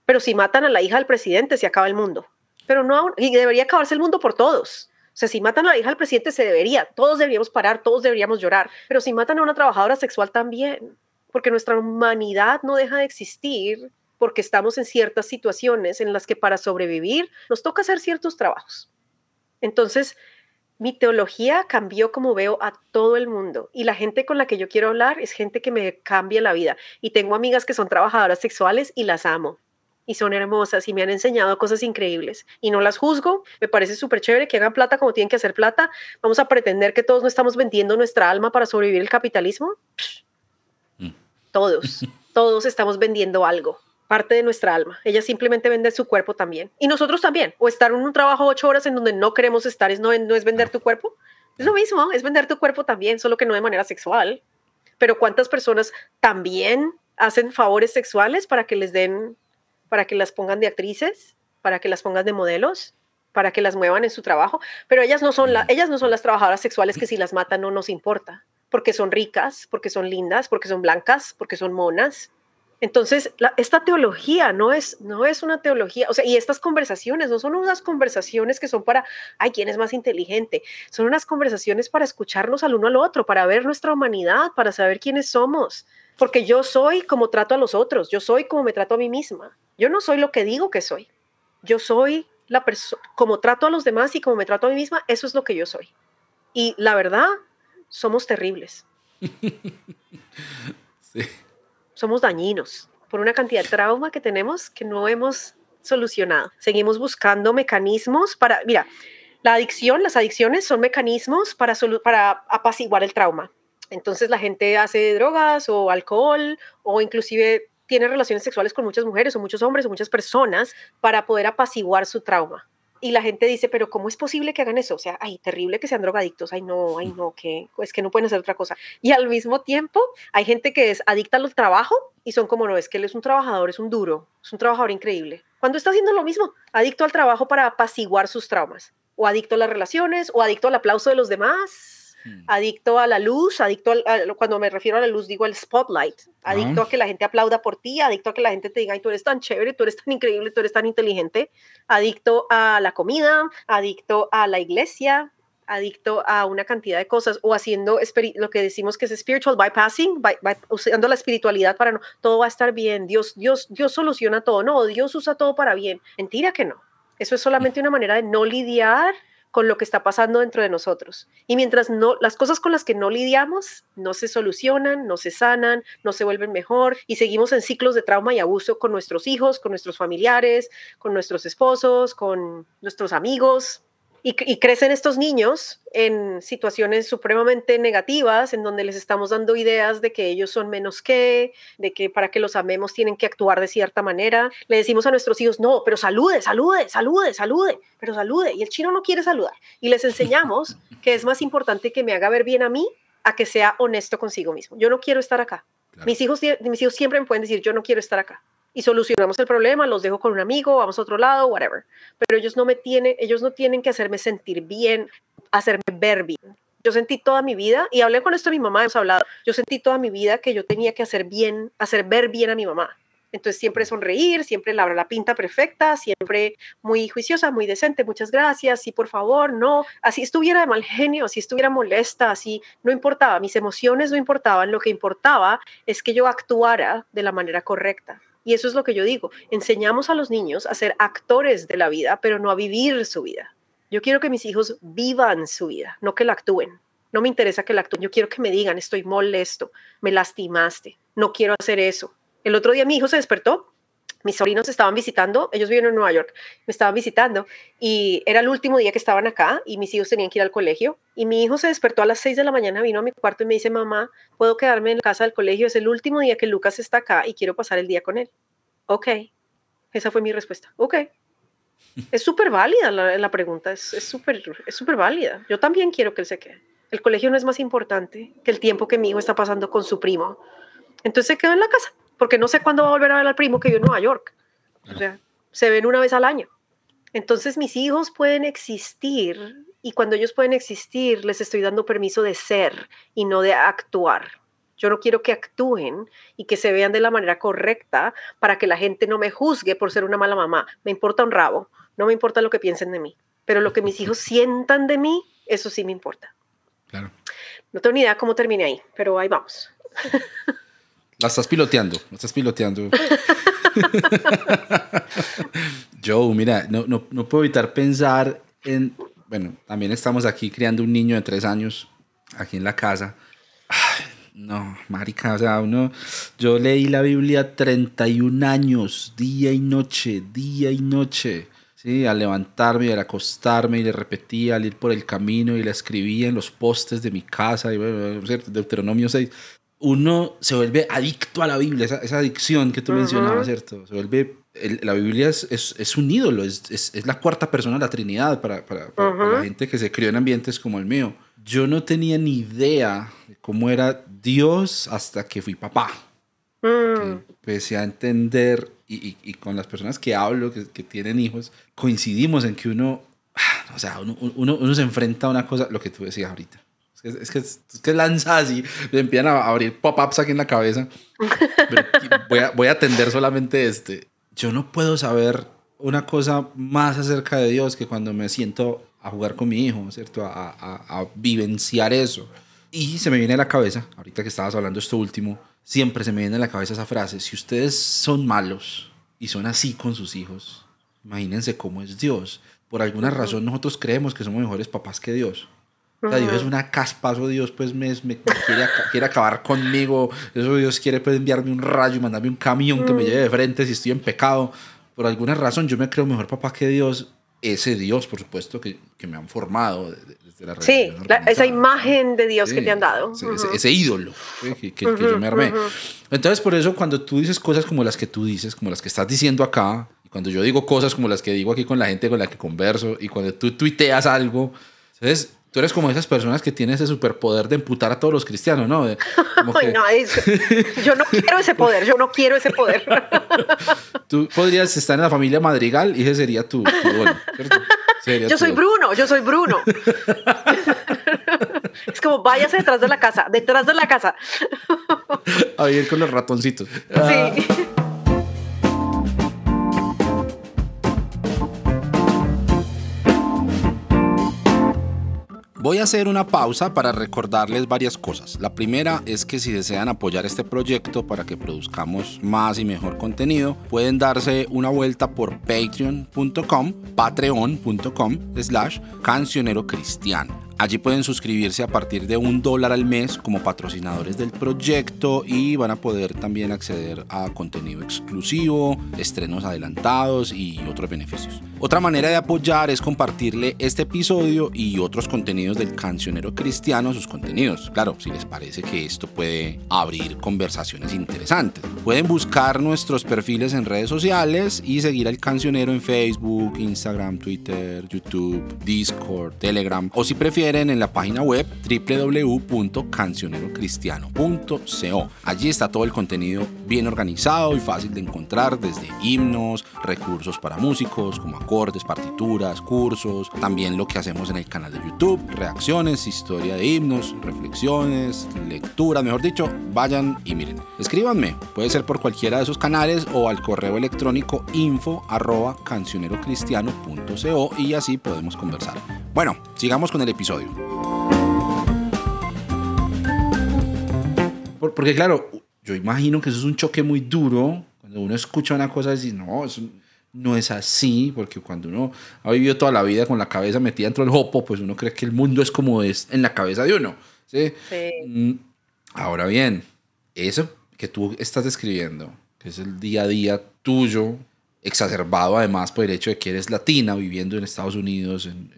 Pero si matan a la hija del presidente, se acaba el mundo pero no, y debería acabarse el mundo por todos. O sea, si matan a la hija del presidente, se debería, todos deberíamos parar, todos deberíamos llorar, pero si matan a una trabajadora sexual también, porque nuestra humanidad no deja de existir porque estamos en ciertas situaciones en las que para sobrevivir nos toca hacer ciertos trabajos. Entonces, mi teología cambió como veo a todo el mundo y la gente con la que yo quiero hablar es gente que me cambia la vida y tengo amigas que son trabajadoras sexuales y las amo y son hermosas y me han enseñado cosas increíbles y no las juzgo, me parece súper chévere que hagan plata como tienen que hacer plata, vamos a pretender que todos no estamos vendiendo nuestra alma para sobrevivir el capitalismo. Mm. Todos, todos estamos vendiendo algo, parte de nuestra alma. Ella simplemente vende su cuerpo también. Y nosotros también. O estar en un trabajo ocho horas en donde no queremos estar, es no, no es vender tu cuerpo. Es lo mismo, es vender tu cuerpo también, solo que no de manera sexual. Pero ¿cuántas personas también hacen favores sexuales para que les den para que las pongan de actrices, para que las pongan de modelos, para que las muevan en su trabajo, pero ellas no son, ellas no son las trabajadoras sexuales que si las matan no nos importa, porque son ricas, porque son lindas, porque son blancas, porque son monas. Entonces, esta teología no es, no es una teología, o sea, y estas conversaciones no son unas conversaciones que son para, ay, ¿quién es más inteligente? Son unas conversaciones para escucharnos al uno al otro, para ver nuestra humanidad, para saber quiénes somos, porque yo soy como trato a los otros, yo soy como me trato a mí misma. Yo no soy lo que digo que soy. Yo soy la persona, como trato a los demás y como me trato a mí misma, eso es lo que yo soy. Y la verdad, somos terribles. Somos dañinos por una cantidad de trauma que tenemos que no hemos solucionado. Seguimos buscando mecanismos para, mira, la adicción, las adicciones son mecanismos para, para apaciguar el trauma. Entonces la gente hace drogas o alcohol o inclusive tiene relaciones sexuales con muchas mujeres o muchos hombres o muchas personas para poder apaciguar su trauma. Y la gente dice, pero ¿cómo es posible que hagan eso? O sea, ay, terrible que sean drogadictos, ay, no, ay, no, que es que no pueden hacer otra cosa. Y al mismo tiempo, hay gente que es adicta al trabajo y son como, no, es que él es un trabajador, es un duro, es un trabajador increíble. Cuando está haciendo lo mismo, adicto al trabajo para apaciguar sus traumas, o adicto a las relaciones, o adicto al aplauso de los demás, Hmm. adicto a la luz, adicto a, cuando me refiero a la luz digo el spotlight, adicto a que la gente aplauda por ti, adicto a que la gente te diga, ay, tú eres tan chévere, tú eres tan increíble, tú eres tan inteligente, adicto a la comida, adicto a la iglesia, adicto a una cantidad de cosas o haciendo lo que decimos que es spiritual bypassing, usando la espiritualidad para no, todo va a estar bien, Dios, Dios, Dios soluciona todo, no, Dios usa todo para bien. Mentira que no. Eso es solamente una manera de no lidiar con lo que está pasando dentro de nosotros. Y mientras no, las cosas con las que no lidiamos no se solucionan, no se sanan, no se vuelven mejor y seguimos en ciclos de trauma y abuso con nuestros hijos, con nuestros familiares, con nuestros esposos, con nuestros amigos. Y, crecen estos niños en situaciones supremamente negativas, en donde les estamos dando ideas de que ellos son menos que, de que para que los amemos tienen que actuar de cierta manera. Le decimos a nuestros hijos, no, pero salude, salude, salude, salude, pero salude. Y el chino no quiere saludar. Y les enseñamos que es más importante que me haga ver bien a mí a que sea honesto consigo mismo. Yo no quiero estar acá. Mis, hijos, mis hijos siempre me pueden decir, yo no quiero estar acá y solucionamos el problema, los dejo con un amigo, vamos a otro lado, whatever. Pero ellos no me tienen, ellos no tienen que hacerme sentir bien, hacerme ver bien. Yo sentí toda mi vida, y hablé con esto a mi mamá, hemos hablado, yo sentí toda mi vida que yo tenía que hacer bien, hacer ver bien a mi mamá. Entonces siempre sonreír, siempre labrar la pinta perfecta, siempre muy juiciosa, muy decente, muchas gracias, sí, por favor, no, así estuviera de mal genio, así estuviera molesta, así, no importaba, mis emociones no importaban, lo que importaba es que yo actuara de la manera correcta. Y eso es lo que yo digo. Enseñamos a los niños a ser actores de la vida, pero no a vivir su vida. Yo quiero que mis hijos vivan su vida, no que la actúen. No me interesa que la actúen. Yo quiero que me digan, estoy molesto, me lastimaste, no quiero hacer eso. El otro día mi hijo se despertó mis sobrinos estaban visitando, ellos viven en Nueva York, me estaban visitando y era el último día que estaban acá y mis hijos tenían que ir al colegio y mi hijo se despertó a las 6 de la mañana, vino a mi cuarto y me dice, mamá, ¿puedo quedarme en la casa del colegio? Es el último día que Lucas está acá y quiero pasar el día con él. Ok, esa fue mi respuesta. Ok. Es súper válida la, pregunta, es súper es súper válida. Yo también quiero que él se quede. El colegio no es más importante que el tiempo que mi hijo está pasando con su primo. Entonces se quedó en la casa porque no sé cuándo va a volver a ver al primo que vive en Nueva York. O sea, se ven una vez al año. Entonces mis hijos pueden existir y cuando ellos pueden existir les estoy dando permiso de ser y no de actuar. Yo no quiero que actúen y que se vean de la manera correcta para que la gente no me juzgue por ser una mala mamá. Me importa un rabo, no me importa lo que piensen de mí, pero lo que mis hijos sientan de mí, eso sí me importa. Claro. No tengo ni idea cómo terminé ahí, pero ahí vamos. La estás piloteando, la estás piloteando. Joe, mira, no, no, no, puedo evitar pensar en, bueno, también estamos aquí criando un niño de tres años, aquí en la casa. no, marica, o sea, uno, yo leí la Biblia 31 años, día y noche, día y noche. Sí, al levantarme y al acostarme y le repetía, al ir por el camino y le escribía en los postes de mi casa, y bueno, Deuteronomio 6 uno se vuelve adicto a la Biblia, esa, adicción que tú mencionabas, ¿cierto? Se vuelve, la Biblia es, es, un ídolo, es, es, la cuarta persona de la Trinidad para, para, la gente que se crió en ambientes como el mío. Yo no tenía ni idea de cómo era Dios hasta que fui papá. Mm. empecé a entender, y, y, con las personas que hablo, que, que, tienen hijos, coincidimos en que uno, ah, o sea, uno, uno, uno se enfrenta a una cosa, lo que tú decías ahorita es que, es que lanza así, me empiezan a abrir pop-ups aquí en la cabeza. voy, a, voy a atender solamente este. Yo no puedo saber una cosa más acerca de Dios que cuando me siento a jugar con mi hijo, ¿cierto? A, a, a vivenciar eso. Y se me viene a la cabeza, ahorita que estabas hablando esto último, siempre se me viene a la cabeza esa frase, si ustedes son malos y son así con sus hijos, imagínense cómo es Dios. Por alguna razón nosotros creemos que somos mejores papás que Dios. O sea, Dios es una caspa, eso Dios pues me, me quiere, quiere, acabar conmigo, eso Dios quiere pues enviarme un rayo y mandarme un camión que me lleve de frente si estoy en pecado. Por alguna razón yo me creo mejor papá que Dios, ese Dios por supuesto que, que me han formado desde la Sí, esa imagen de Dios que te han dado. ese, ídolo que, que, yo me armé. Entonces por eso cuando tú dices cosas como las que tú dices, como las que estás diciendo acá, y cuando yo digo cosas como las que digo aquí con la gente con la que converso, y cuando tú tuiteas algo, entonces Tú eres como esas personas que tienen ese superpoder de emputar a todos los cristianos, ¿no? no yo no quiero ese poder, yo no quiero ese poder. Tú podrías estar en la familia Madrigal y ese sería tu, yo soy Bruno, yo soy Bruno. es como váyase detrás de la casa, detrás de la casa. a ir con los ratoncitos. Sí. Ah. Voy a hacer una pausa para recordarles varias cosas. La primera es que si desean apoyar este proyecto para que produzcamos más y mejor contenido, pueden darse una vuelta por patreon.com, patreon.com slash cancionero cristiano. Allí pueden suscribirse a partir de un dólar al mes como patrocinadores del proyecto y van a poder también acceder a contenido exclusivo, estrenos adelantados y otros beneficios. Otra manera de apoyar es compartirle este episodio y otros contenidos del cancionero cristiano, sus contenidos. Claro, si les parece que esto puede abrir conversaciones interesantes. Pueden buscar nuestros perfiles en redes sociales y seguir al cancionero en Facebook, Instagram, Twitter, YouTube, Discord, Telegram o si prefieren en la página web www.cancionerocristiano.co. Allí está todo el contenido bien organizado y fácil de encontrar desde himnos, recursos para músicos como acordes, partituras, cursos, también lo que hacemos en el canal de YouTube, reacciones, historia de himnos, reflexiones, lectura, mejor dicho, vayan y miren. Escríbanme, puede ser por cualquiera de esos canales o al correo electrónico info arroba y así podemos conversar. Bueno, sigamos con el episodio. Porque claro, yo imagino que eso es un choque muy duro cuando uno escucha una cosa y dice, no, no es así, porque cuando uno ha vivido toda la vida con la cabeza metida dentro del hopo, pues uno cree que el mundo es como es en la cabeza de uno. ¿sí? Mm, ahora bien, eso que tú estás describiendo, que es el día a día tuyo, exacerbado además por el hecho de que eres latina viviendo en Estados Unidos, en,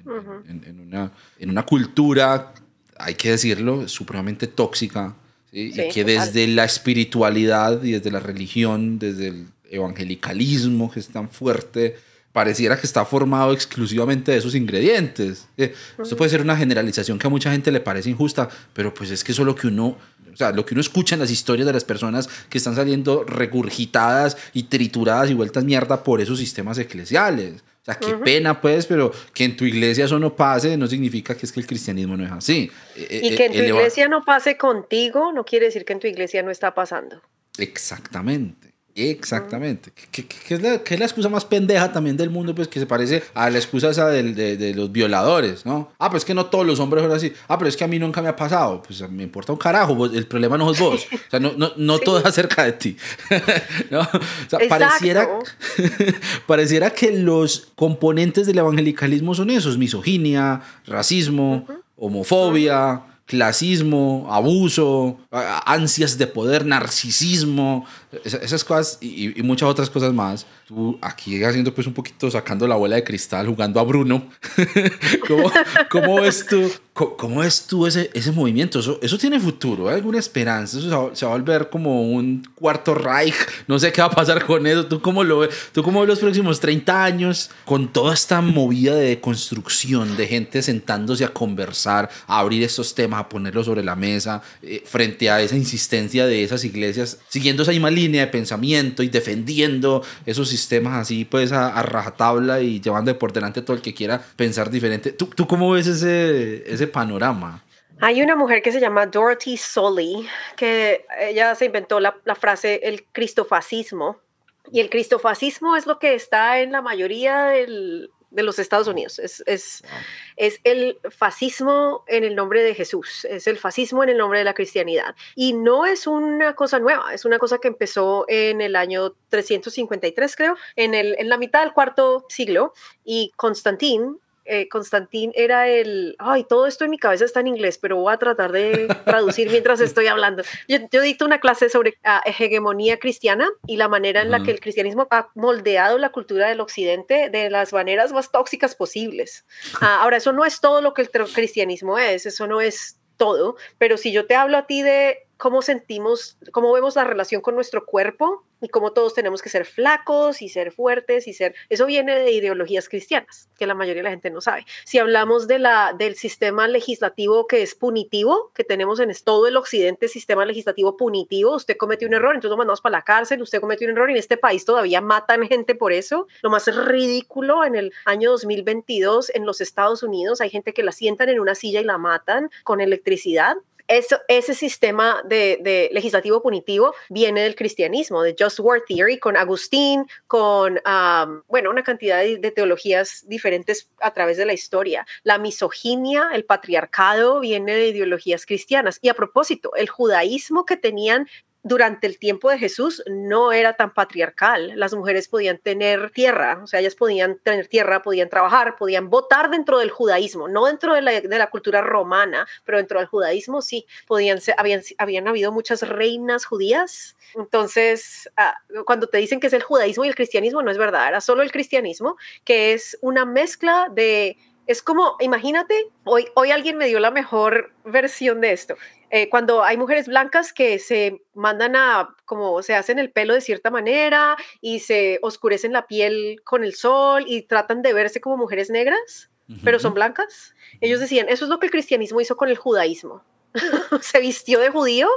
en, una, en una cultura, hay que decirlo, supremamente tóxica, y que desde la espiritualidad y desde la religión, desde el evangelicalismo que es tan fuerte, pareciera que está formado exclusivamente de esos ingredientes. Esto puede ser una generalización que a mucha gente le parece injusta, pero pues es que eso es lo que uno, o sea, lo que uno escucha en las historias de las personas que están saliendo regurgitadas y trituradas y vueltas mierda por esos sistemas eclesiales. O sea, qué pena pues, pero que en tu iglesia eso no pase no significa que es que el cristianismo no es así. Eh, y eh, que en tu iglesia no pase contigo no quiere decir que en tu iglesia no está pasando. Exactamente. Exactamente. ¿Qué, es la, es la, excusa más pendeja también del mundo? Pues que se parece a la excusa esa de, de, los violadores, ¿no? Ah, pues que no todos los hombres son así. Ah, pero es que a mí nunca me ha pasado. Pues me importa un carajo. El problema no es vos. O sea, no, no, no todo es acerca de ti. ¿no? O sea, pareciera, pareciera que los componentes del evangelicalismo son esos: misoginia, racismo, homofobia clasismo, abuso, ansias de poder, narcisismo, esas cosas y, muchas otras cosas más. Tú aquí haciendo pues un poquito, sacando la bola de cristal, jugando a Bruno. ¿Cómo, ¿Cómo, ves tú, cómo, ves tú ese, ese movimiento? Eso, eso tiene futuro, ¿hay alguna esperanza? Eso se va, a volver como un cuarto Reich. No sé qué va a pasar con eso. ¿Tú cómo lo ves? ¿Tú cómo ves los próximos 30 años con toda esta movida de construcción, de gente sentándose a conversar, a abrir estos temas, a ponerlos sobre la mesa, eh, frente a esa insistencia de esas iglesias, siguiendo esa misma línea de pensamiento y defendiendo esos sistemas así, pues a, rajatabla y llevando por delante todo el que quiera pensar diferente. ¿Tú, tú cómo ves ese, ese panorama? Hay una mujer que se llama Dorothy Soley, que ella se inventó la, la frase el cristofascismo. Y el cristofascismo es lo que está en la mayoría del, de los Estados Unidos. Es, es, es, el fascismo en el nombre de Jesús, es el fascismo en el nombre de la cristianidad. Y no es una cosa nueva, es una cosa que empezó en el año 353, creo, en, el, en la mitad del cuarto siglo. Y Constantín, eh, Constantín era el, ay, todo esto en mi cabeza está en inglés, pero voy a tratar de traducir mientras estoy hablando. Yo, dicto una clase sobre ah, hegemonía cristiana y la manera en la que el cristianismo ha moldeado la cultura del occidente de las maneras más tóxicas posibles. Ah, ahora, eso no es todo lo que el cristianismo es, eso no es todo, pero si yo te hablo a ti de cómo sentimos, cómo vemos la relación con nuestro cuerpo y cómo todos tenemos que ser flacos y ser fuertes y ser, eso viene de ideologías cristianas, que la mayoría de la gente no sabe. Si hablamos de la, del sistema legislativo que es punitivo, que tenemos en todo el occidente, sistema legislativo punitivo, usted cometió un error, entonces lo mandamos para la cárcel, usted cometió un error y en este país todavía matan gente por eso. Lo más ridículo, en el año 2022 en los Estados Unidos hay gente que la sientan en una silla y la matan con electricidad eso, ese sistema de, legislativo punitivo viene del cristianismo, de Just War Theory, con Agustín, con, bueno, una cantidad de, teologías diferentes a través de la historia. La misoginia, el patriarcado, viene de ideologías cristianas. Y a propósito, el judaísmo que tenían durante el tiempo de Jesús no era tan patriarcal. Las mujeres podían tener tierra, o sea, ellas podían tener tierra, podían trabajar, podían votar dentro del judaísmo, no dentro de la, cultura romana, pero dentro del judaísmo sí, podían habían, habían habido muchas reinas judías. Entonces, ah, cuando te dicen que es el judaísmo y el cristianismo, no es verdad, era solo el cristianismo, que es una mezcla de es como, imagínate, hoy, hoy alguien me dio la mejor versión de esto. Eh, cuando hay mujeres blancas que se mandan a, como se hacen el pelo de cierta manera y se oscurecen la piel con el sol y tratan de verse como mujeres negras, pero son blancas. Ellos decían, eso es lo que el cristianismo hizo con el judaísmo. se vistió de judío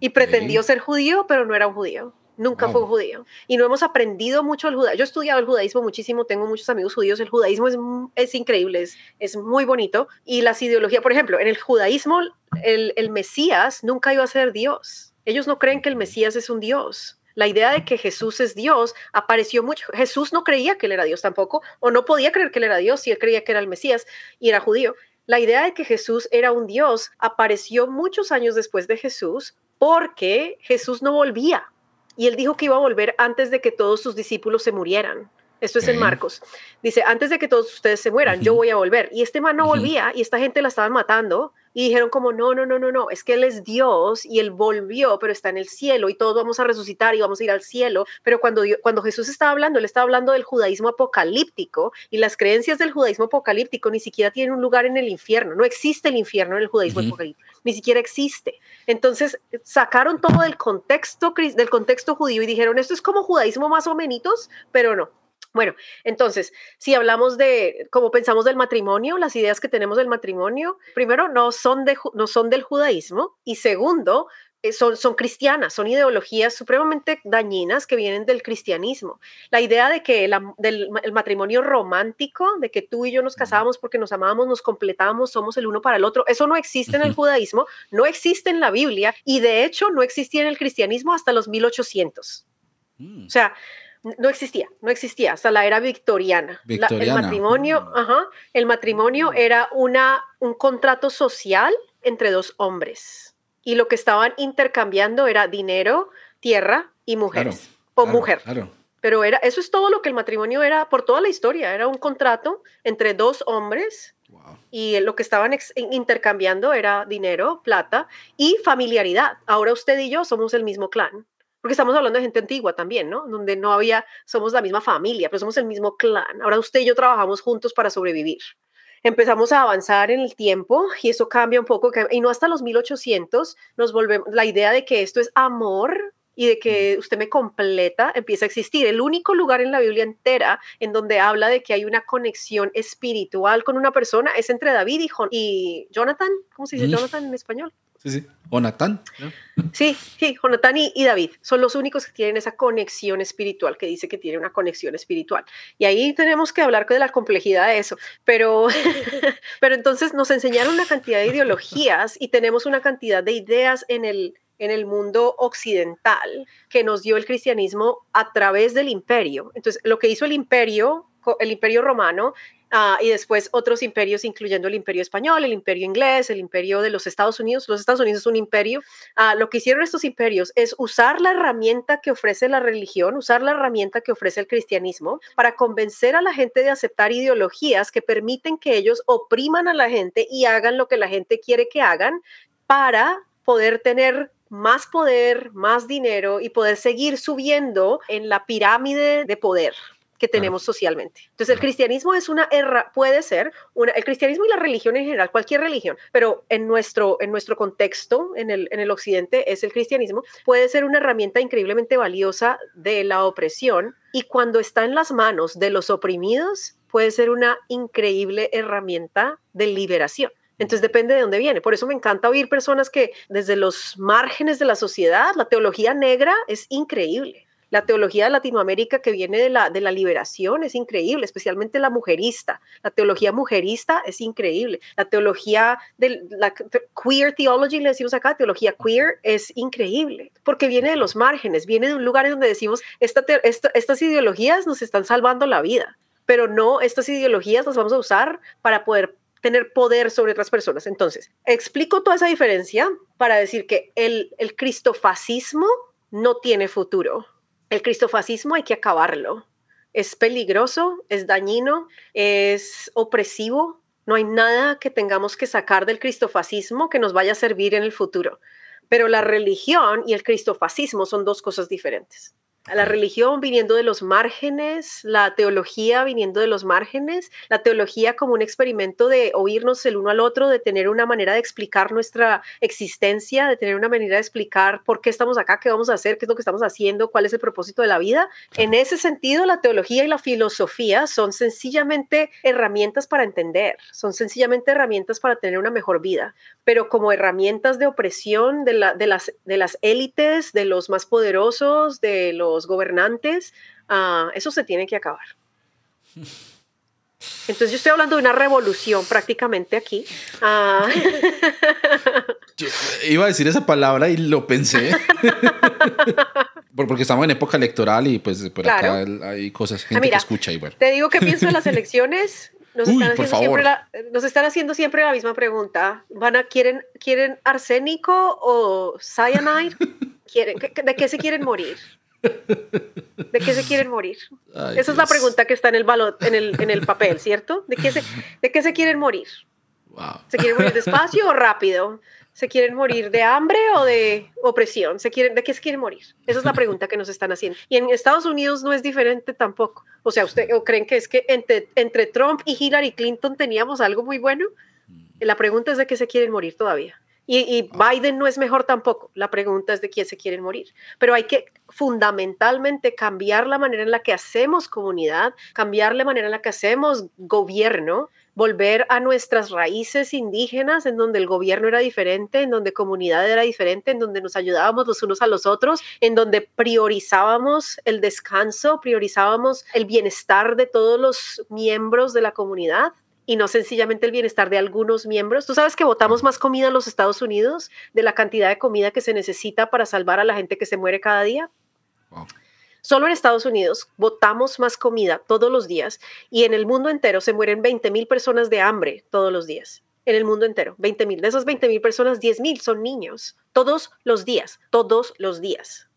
y pretendió ser judío, pero no era un judío. Nunca fue judío. Y no hemos aprendido mucho el judaísmo. Yo he estudiado el judaísmo muchísimo, tengo muchos amigos judíos. El judaísmo es, es increíble, es, es muy bonito. Y las ideologías, por ejemplo, en el judaísmo, el, el Mesías nunca iba a ser Dios. Ellos no creen que el Mesías es un Dios. La idea de que Jesús es Dios apareció mucho. Jesús no creía que él era Dios tampoco, o no podía creer que él era Dios si él creía que era el Mesías y era judío. La idea de que Jesús era un Dios apareció muchos años después de Jesús porque Jesús no volvía y él dijo que iba a volver antes de que todos sus discípulos se murieran. Esto es en Marcos. Dice, antes de que todos ustedes se mueran, yo voy a volver. Y este man no volvía y esta gente la estaban matando y dijeron como, no, no, no, no, no, es que Él es Dios y Él volvió, pero está en el cielo y todos vamos a resucitar y vamos a ir al cielo. Pero cuando, cuando Jesús estaba hablando, Él estaba hablando del judaísmo apocalíptico y las creencias del judaísmo apocalíptico ni siquiera tienen un lugar en el infierno. No existe el infierno en el judaísmo apocalíptico, ni siquiera existe. Entonces sacaron todo del contexto, del contexto judío y dijeron, esto es como judaísmo más o menos, pero no. Bueno, entonces, si hablamos de cómo pensamos del matrimonio, las ideas que tenemos del matrimonio, primero, no son, de, no son del judaísmo y segundo, eh, son, son, cristianas, son ideologías supremamente dañinas que vienen del cristianismo. La idea de que del el matrimonio romántico, de que tú y yo nos casábamos porque nos amábamos, nos completábamos, somos el uno para el otro, eso no existe en el judaísmo, no existe en la Biblia y de hecho no existía en el cristianismo hasta los 1800. Mm. O sea, no existía, no existía hasta la era victoriana. el matrimonio, mm. ajá, el matrimonio era una, un contrato social entre dos hombres y lo que estaban intercambiando era dinero, tierra y mujeres o mujer. Pero era eso es todo lo que el matrimonio era por toda la historia, era un contrato entre dos hombres y lo que estaban intercambiando era dinero, plata y familiaridad. Ahora usted y yo somos el mismo clan. Porque estamos hablando de gente antigua también, ¿no? Donde no había, somos la misma familia, pero somos el mismo clan. Ahora usted y yo trabajamos juntos para sobrevivir. Empezamos a avanzar en el tiempo y eso cambia un poco, y no hasta los 1800 nos volvemos, la idea de que esto es amor y de que usted me completa empieza a existir. El único lugar en la Biblia entera en donde habla de que hay una conexión espiritual con una persona es entre David y, Jonathan. ¿Cómo se dice Jonathan en español? Sí, sí. Jonathan. Sí, sí, Jonathan y, y, David son los únicos que tienen esa conexión espiritual, que dice que tiene una conexión espiritual. Y ahí tenemos que hablar de la complejidad de eso. Pero, pero entonces nos enseñaron una cantidad de ideologías y tenemos una cantidad de ideas en el, en el mundo occidental que nos dio el cristianismo a través del imperio. Entonces, lo que hizo el imperio, el imperio romano, Ah, y después otros imperios, incluyendo el imperio español, el imperio inglés, el imperio de los Estados Unidos. Los Estados Unidos es un imperio. Ah, lo que hicieron estos imperios es usar la herramienta que ofrece la religión, usar la herramienta que ofrece el cristianismo para convencer a la gente de aceptar ideologías que permiten que ellos opriman a la gente y hagan lo que la gente quiere que hagan para poder tener más poder, más dinero y poder seguir subiendo en la pirámide de poder que tenemos socialmente. Entonces, el cristianismo es una erra, puede ser, una, el cristianismo y la religión en general, cualquier religión, pero en nuestro, en nuestro contexto, en el, en el occidente, es el cristianismo, puede ser una herramienta increíblemente valiosa de la opresión y cuando está en las manos de los oprimidos, puede ser una increíble herramienta de liberación. Entonces depende de dónde viene. Por eso me encanta oír personas que desde los márgenes de la sociedad, la teología negra es increíble. La teología de Latinoamérica que viene de la, de la liberación es increíble, especialmente la mujerista. La teología mujerista es increíble. La teología de la queer theology, le decimos acá, teología queer, es increíble, porque viene de los márgenes, viene de un lugar en donde decimos, esta, estas ideologías nos están salvando la vida, pero no, estas ideologías las vamos a usar para poder tener poder sobre otras personas. Entonces, explico toda esa diferencia para decir que el, el cristofascismo no tiene futuro el cristofascismo hay que acabarlo. Es peligroso, es dañino, es opresivo. No hay nada que tengamos que sacar del cristofascismo que nos vaya a servir en el futuro. Pero la religión y el cristofascismo son dos cosas diferentes la religión viniendo de los márgenes, la teología viniendo de los márgenes, la teología como un experimento de oírnos el uno al otro, de tener una manera de explicar nuestra existencia, de tener una manera de explicar por qué estamos acá, qué vamos a hacer, qué es lo que estamos haciendo, cuál es el propósito de la vida. En ese sentido, la teología y la filosofía son sencillamente herramientas para entender, son sencillamente herramientas para tener una mejor vida, pero como herramientas de opresión de, la, de las, de las élites, de los más poderosos, de los gobernantes, ah, eso se tiene que acabar. Entonces yo estoy hablando de una revolución prácticamente aquí. Ah. iba a decir esa palabra y lo pensé. Porque estamos en época electoral y pues por acá hay cosas, gente ah, que escucha y Te digo que pienso en las elecciones. Nos, están haciendo nos están haciendo siempre la misma pregunta. ¿Van a, quieren, ¿Quieren arsénico o cyanide? ¿Quieren, ¿De qué se quieren morir? ¿De qué se quieren morir? Esa es la pregunta que está en el, en el, en el papel, ¿cierto? ¿De qué, se, ¿De qué se quieren morir? ¿Se quieren morir despacio o rápido? ¿Se quieren morir de hambre o de opresión? ¿Se quieren, ¿De qué se quieren morir? Esa es la pregunta que nos están haciendo. Y en Estados Unidos no es diferente tampoco. O sea, ¿usted o creen que es que entre, entre Trump y Hillary Clinton teníamos algo muy bueno? La pregunta es de qué se quieren morir todavía. Y, Biden no es mejor tampoco. La pregunta es de quién se quieren morir. Pero hay que fundamentalmente cambiar la manera en la que hacemos comunidad, cambiar la manera en la que hacemos gobierno volver a nuestras raíces indígenas, en donde el gobierno era diferente, en donde comunidad era diferente, en donde nos ayudábamos los unos a los otros, en donde priorizábamos el descanso, priorizábamos el bienestar de todos los miembros de la comunidad y no sencillamente el bienestar de algunos miembros. Tú sabes que votamos más comida en los Estados Unidos de la cantidad de comida que se necesita para salvar a la gente que se muere cada día. Solo en Estados Unidos votamos más comida todos los días y en el mundo entero se mueren 20 mil personas de hambre todos los días. En el mundo entero, 20 mil. De esas 20 mil personas, 10 mil son niños. Todos los días, todos los días.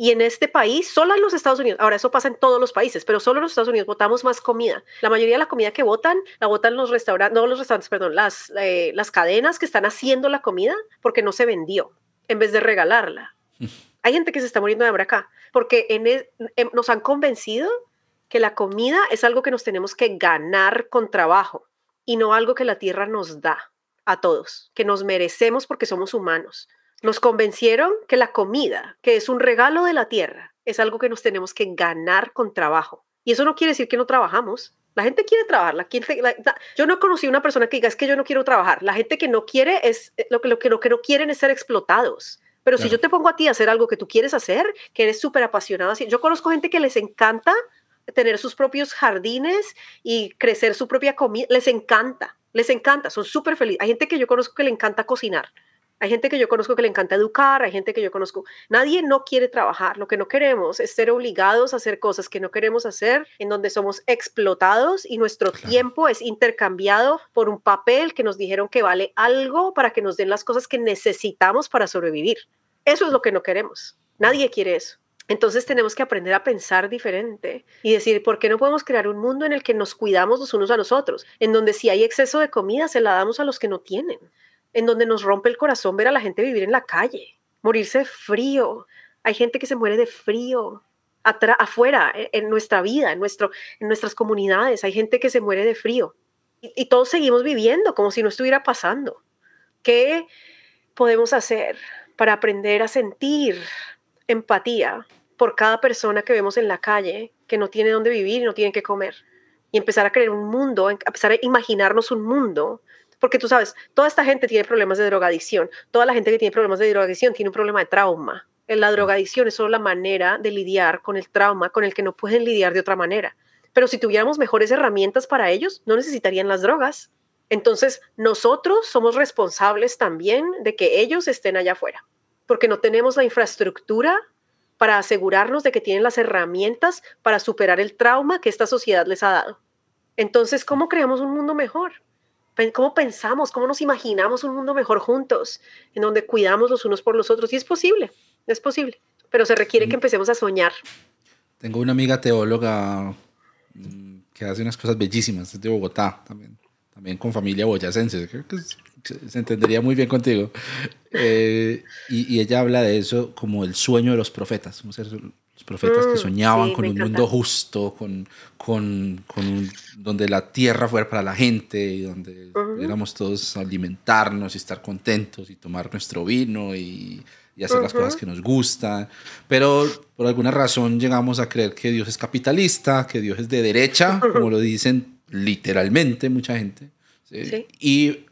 Y en este país, solo en los Estados Unidos, ahora eso pasa en todos los países, pero solo en los Estados Unidos votamos más comida. La mayoría de la comida que votan, la votan los restaurantes, no los restaurantes, perdón, las, eh, las cadenas que están haciendo la comida porque no se vendió, en vez de regalarla. Hay gente que se está muriendo de hambre acá, porque en nos han convencido que la comida es algo que nos tenemos que ganar con trabajo y no algo que la tierra nos da a todos, que nos merecemos porque somos humanos. Nos convencieron que la comida, que es un regalo de la tierra, es algo que nos tenemos que ganar con trabajo. Y eso no quiere decir que no trabajamos. La gente quiere trabajar. La, yo no conocí una persona que diga es que yo no quiero trabajar. La gente que no quiere es eh, lo que, lo que, lo que no quieren es ser explotados. Pero si yo te pongo a ti a hacer algo que tú quieres hacer, que eres súper apasionado, yo conozco gente que les encanta tener sus propios jardines y crecer su propia comida, les encanta, les encanta, son súper felices. Hay gente que yo conozco que le encanta cocinar. Hay gente que yo conozco que le encanta educar, hay gente que yo conozco. Nadie no quiere trabajar. Lo que no queremos es ser obligados a hacer cosas que no queremos hacer, en donde somos explotados y nuestro tiempo es intercambiado por un papel que nos dijeron que vale algo para que nos den las cosas que necesitamos para sobrevivir. Eso es lo que no queremos. Nadie quiere eso. Entonces tenemos que aprender a pensar diferente y decir, ¿por qué no podemos crear un mundo en el que nos cuidamos los unos a los otros? En donde si hay exceso de comida, se la damos a los que no tienen en donde nos rompe el corazón ver a la gente vivir en la calle, morirse de frío. Hay gente que se muere de frío afuera, e, en, nuestra vida, en, nuestro, en nuestras comunidades. Hay gente que se muere de frío. Y, todos seguimos viviendo como si no estuviera pasando. ¿Qué podemos hacer para aprender a sentir empatía por cada persona que vemos en la calle que no tiene dónde vivir y no tiene que comer? Y empezar a crear un mundo, empezar a imaginarnos un mundo porque tú sabes, toda esta gente tiene problemas de drogadicción, toda la gente que tiene problemas de drogadicción tiene un problema de trauma. La drogadicción es solo la manera de lidiar con el trauma con el que no pueden lidiar de otra manera. Pero si tuviéramos mejores herramientas para ellos, no necesitarían las drogas. Entonces, nosotros somos responsables también de que ellos estén allá afuera, porque no tenemos la infraestructura para asegurarnos de que tienen las herramientas para superar el trauma que esta sociedad les ha dado. Entonces, ¿cómo creamos un mundo mejor? Cómo pensamos, cómo nos imaginamos un mundo mejor juntos, en donde cuidamos los unos por los otros. Y es posible, es posible, pero se requiere que empecemos a soñar. Tengo una amiga teóloga mm, que hace unas cosas bellísimas, es de Bogotá también, también con familia boyacense, creo que se entendería muy bien contigo. Eh, y, y, ella habla de eso como el sueño de los profetas, los profetas que mm, soñaban con un mundo justo, con, con, con donde la tierra fuera para la gente y donde pudiéramos todos alimentarnos y estar contentos y tomar nuestro vino y, y hacer las cosas que nos gustan. Pero por alguna razón llegamos a creer que Dios es capitalista, que Dios es de derecha, como lo dicen literalmente mucha gente. Y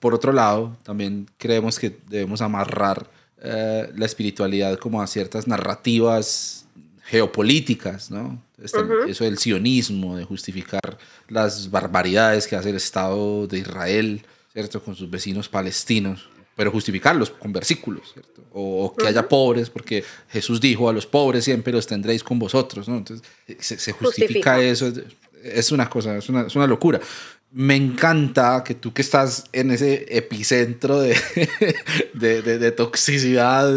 por otro lado, también creemos que debemos amarrar eh, la espiritualidad como a ciertas narrativas geopolíticas, ¿no? Eso del sionismo, de justificar las barbaridades que hace el Estado de Israel, ¿cierto? Con sus vecinos palestinos, pero justificarlos con versículos, ¿cierto? O, que haya pobres, porque Jesús dijo a los pobres siempre los tendréis con vosotros, ¿no? Entonces se, justifica, eso, es una cosa, es una, es una locura. Me encanta que tú que estás en ese epicentro de, de, de, toxicidad,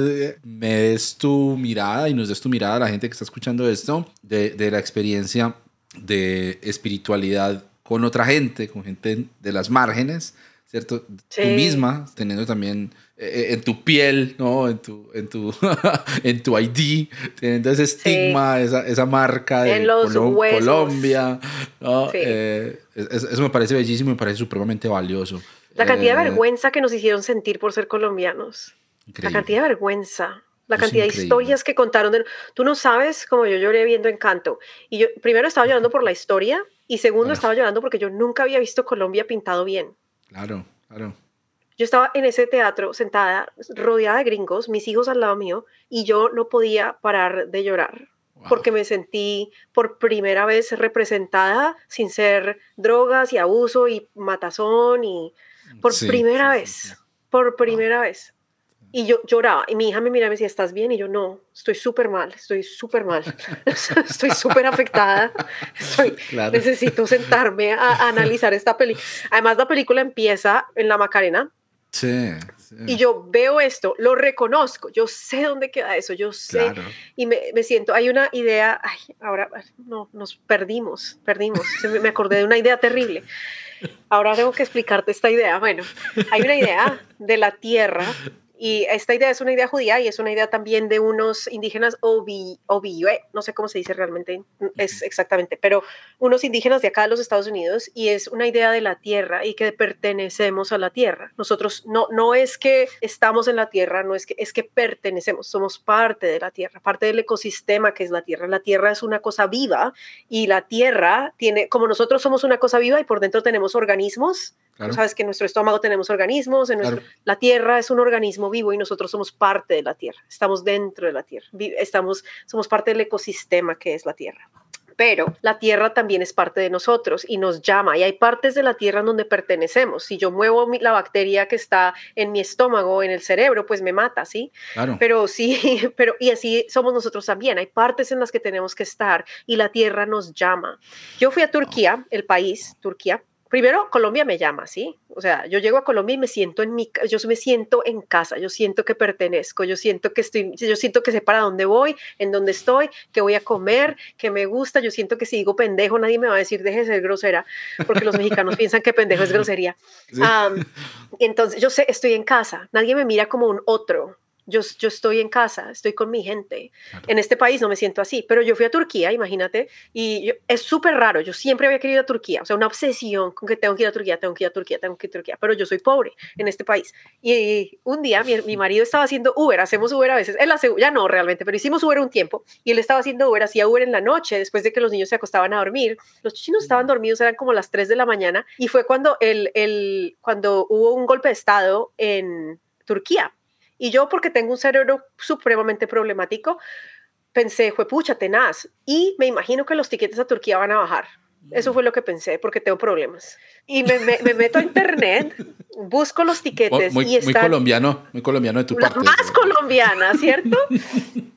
me des tu mirada y nos des tu mirada a la gente que está escuchando esto, de, de la experiencia de espiritualidad con otra gente, con gente de las márgenes, ¿cierto? Tú misma, teniendo también en tu piel, ¿no? En tu, en tu, en tu ID, teniendo ese estigma, esa, esa, marca de Colombia, ¿no? Eh, eso, me parece bellísimo, me parece supremamente valioso. La cantidad de eh, vergüenza que nos hicieron sentir por ser colombianos. La cantidad de vergüenza. La cantidad de historias que contaron. De... Tú no sabes cómo yo lloré viendo Encanto. Y yo primero estaba llorando por la historia y segundo estaba llorando porque yo nunca había visto Colombia pintado bien. Claro, claro. Yo estaba en ese teatro sentada, rodeada de gringos, mis hijos al lado mío, y yo no podía parar de llorar porque me sentí por primera vez representada sin ser drogas y abuso y matazón y por primera vez, por primera vez. Y yo lloraba y mi hija me miraba y me decía, ¿estás bien? Y yo no, estoy súper mal, estoy súper mal, estoy súper afectada, necesito sentarme a, a analizar esta película. Además la película empieza en la Macarena, Sí, Y yo veo esto, lo reconozco, yo sé dónde queda eso, yo sé. Y me, me, siento, hay una idea, ay, ahora no, nos perdimos, perdimos. me acordé de una idea terrible. Ahora tengo que explicarte esta idea. Bueno, hay una idea de la Tierra y esta idea es una idea judía y es una idea también de unos indígenas Obi, no sé cómo se dice realmente, es exactamente, pero unos indígenas de acá de los Estados Unidos y es una idea de la tierra y que pertenecemos a la tierra. Nosotros no, no es que estamos en la tierra, no es que, es que pertenecemos, somos parte de la tierra, parte del ecosistema que es la tierra. La tierra es una cosa viva y la tierra tiene, como nosotros somos una cosa viva y por dentro tenemos organismos, Sabes que en nuestro estómago tenemos organismos, en la Tierra es un organismo vivo y nosotros somos parte de la Tierra, estamos dentro de la Tierra, estamos, somos parte del ecosistema que es la Tierra. Pero la Tierra también es parte de nosotros y nos llama y hay partes de la Tierra en donde pertenecemos. Si yo muevo la bacteria que está en mi estómago, en el cerebro, pues me mata, ¿sí? Pero sí, pero y así somos nosotros también. Hay partes en las que tenemos que estar y la Tierra nos llama. Yo fui a Turquía, el país, Turquía, primero Colombia me llama, ¿sí? O sea, yo llego a Colombia y me siento en mi, yo me siento en casa, yo siento que pertenezco, yo siento que estoy, yo siento que sé para dónde voy, en dónde estoy, que voy a comer, que me gusta, yo siento que si digo pendejo nadie me va a decir deje de ser grosera, porque los mexicanos piensan que pendejo es grosería. entonces, yo sé, estoy en casa, nadie me mira como un otro, yo, yo estoy en casa, estoy con mi gente. En este país no me siento así, pero yo fui a Turquía, imagínate, y es súper raro. Yo siempre había querido ir a Turquía, o sea, una obsesión con que tengo que ir a Turquía, tengo que ir a Turquía, tengo que ir a Turquía, pero yo soy pobre en este país. Y un día mi, mi marido estaba haciendo Uber, hacemos Uber a veces, él hace, ya no realmente, pero hicimos Uber un tiempo, y él estaba haciendo Uber, hacía Uber en la noche, después de que los niños se acostaban a dormir. Los chinos estaban dormidos, eran como las 3 de la mañana, y fue cuando, el, el, cuando hubo un golpe de Estado en Turquía y yo, porque tengo un cerebro supremamente problemático, pensé, fue pucha, tenaz. Y me imagino que los tiquetes a Turquía van a bajar. Eso fue lo que pensé, porque tengo problemas. Y me, me, meto a internet, busco los tiquetes. Muy, y muy colombiano, muy colombiano de tu parte. Más colombiana, ¿cierto?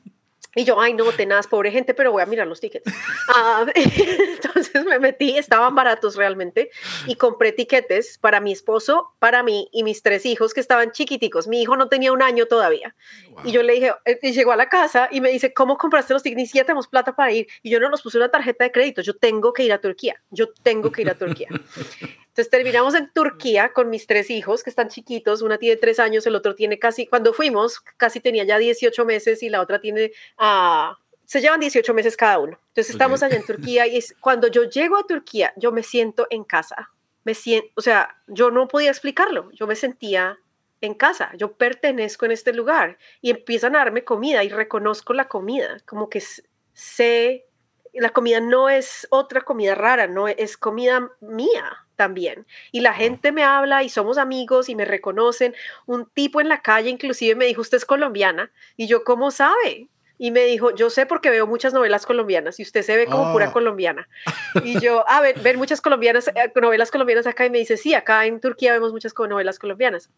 Y yo, ay, no, tenaz, pobre gente, pero voy a mirar los tickets. Ah, entonces me metí, estaban baratos realmente, y compré tiquetes para mi esposo, para mí y mis tres hijos que estaban chiquiticos. Mi hijo no tenía un año todavía. Y yo le dije, eh, y llegó a la casa y me dice, ¿cómo compraste los tickets? Ni siquiera tenemos plata para ir. Y yo no nos puse una tarjeta de crédito, yo tengo que ir a Turquía, yo tengo que ir a Turquía. Entonces terminamos en Turquía con mis tres hijos que están chiquitos, una tiene tres años, el otro tiene casi, cuando fuimos, casi tenía ya 18 meses y la otra tiene, uh, se llevan 18 meses cada uno. Entonces estamos allá en Turquía y es, cuando yo llego a Turquía, yo me siento en casa, me siento, o sea, yo no podía explicarlo, yo me sentía en casa, yo pertenezco en este lugar y empiezan a darme comida y reconozco la comida, como que sé, la comida no es otra comida rara, no es comida mía, también. Y la gente me habla y somos amigos y me reconocen. Un tipo en la calle inclusive me dijo, usted es colombiana. Y yo, ¿cómo sabe? Y me dijo, yo sé porque veo muchas novelas colombianas y usted se ve como pura ah. colombiana. Y yo, a ver, ver muchas colombianas, eh, novelas colombianas acá y me dice, sí, acá en Turquía vemos muchas novelas colombianas.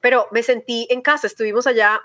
Pero me sentí en casa, estuvimos allá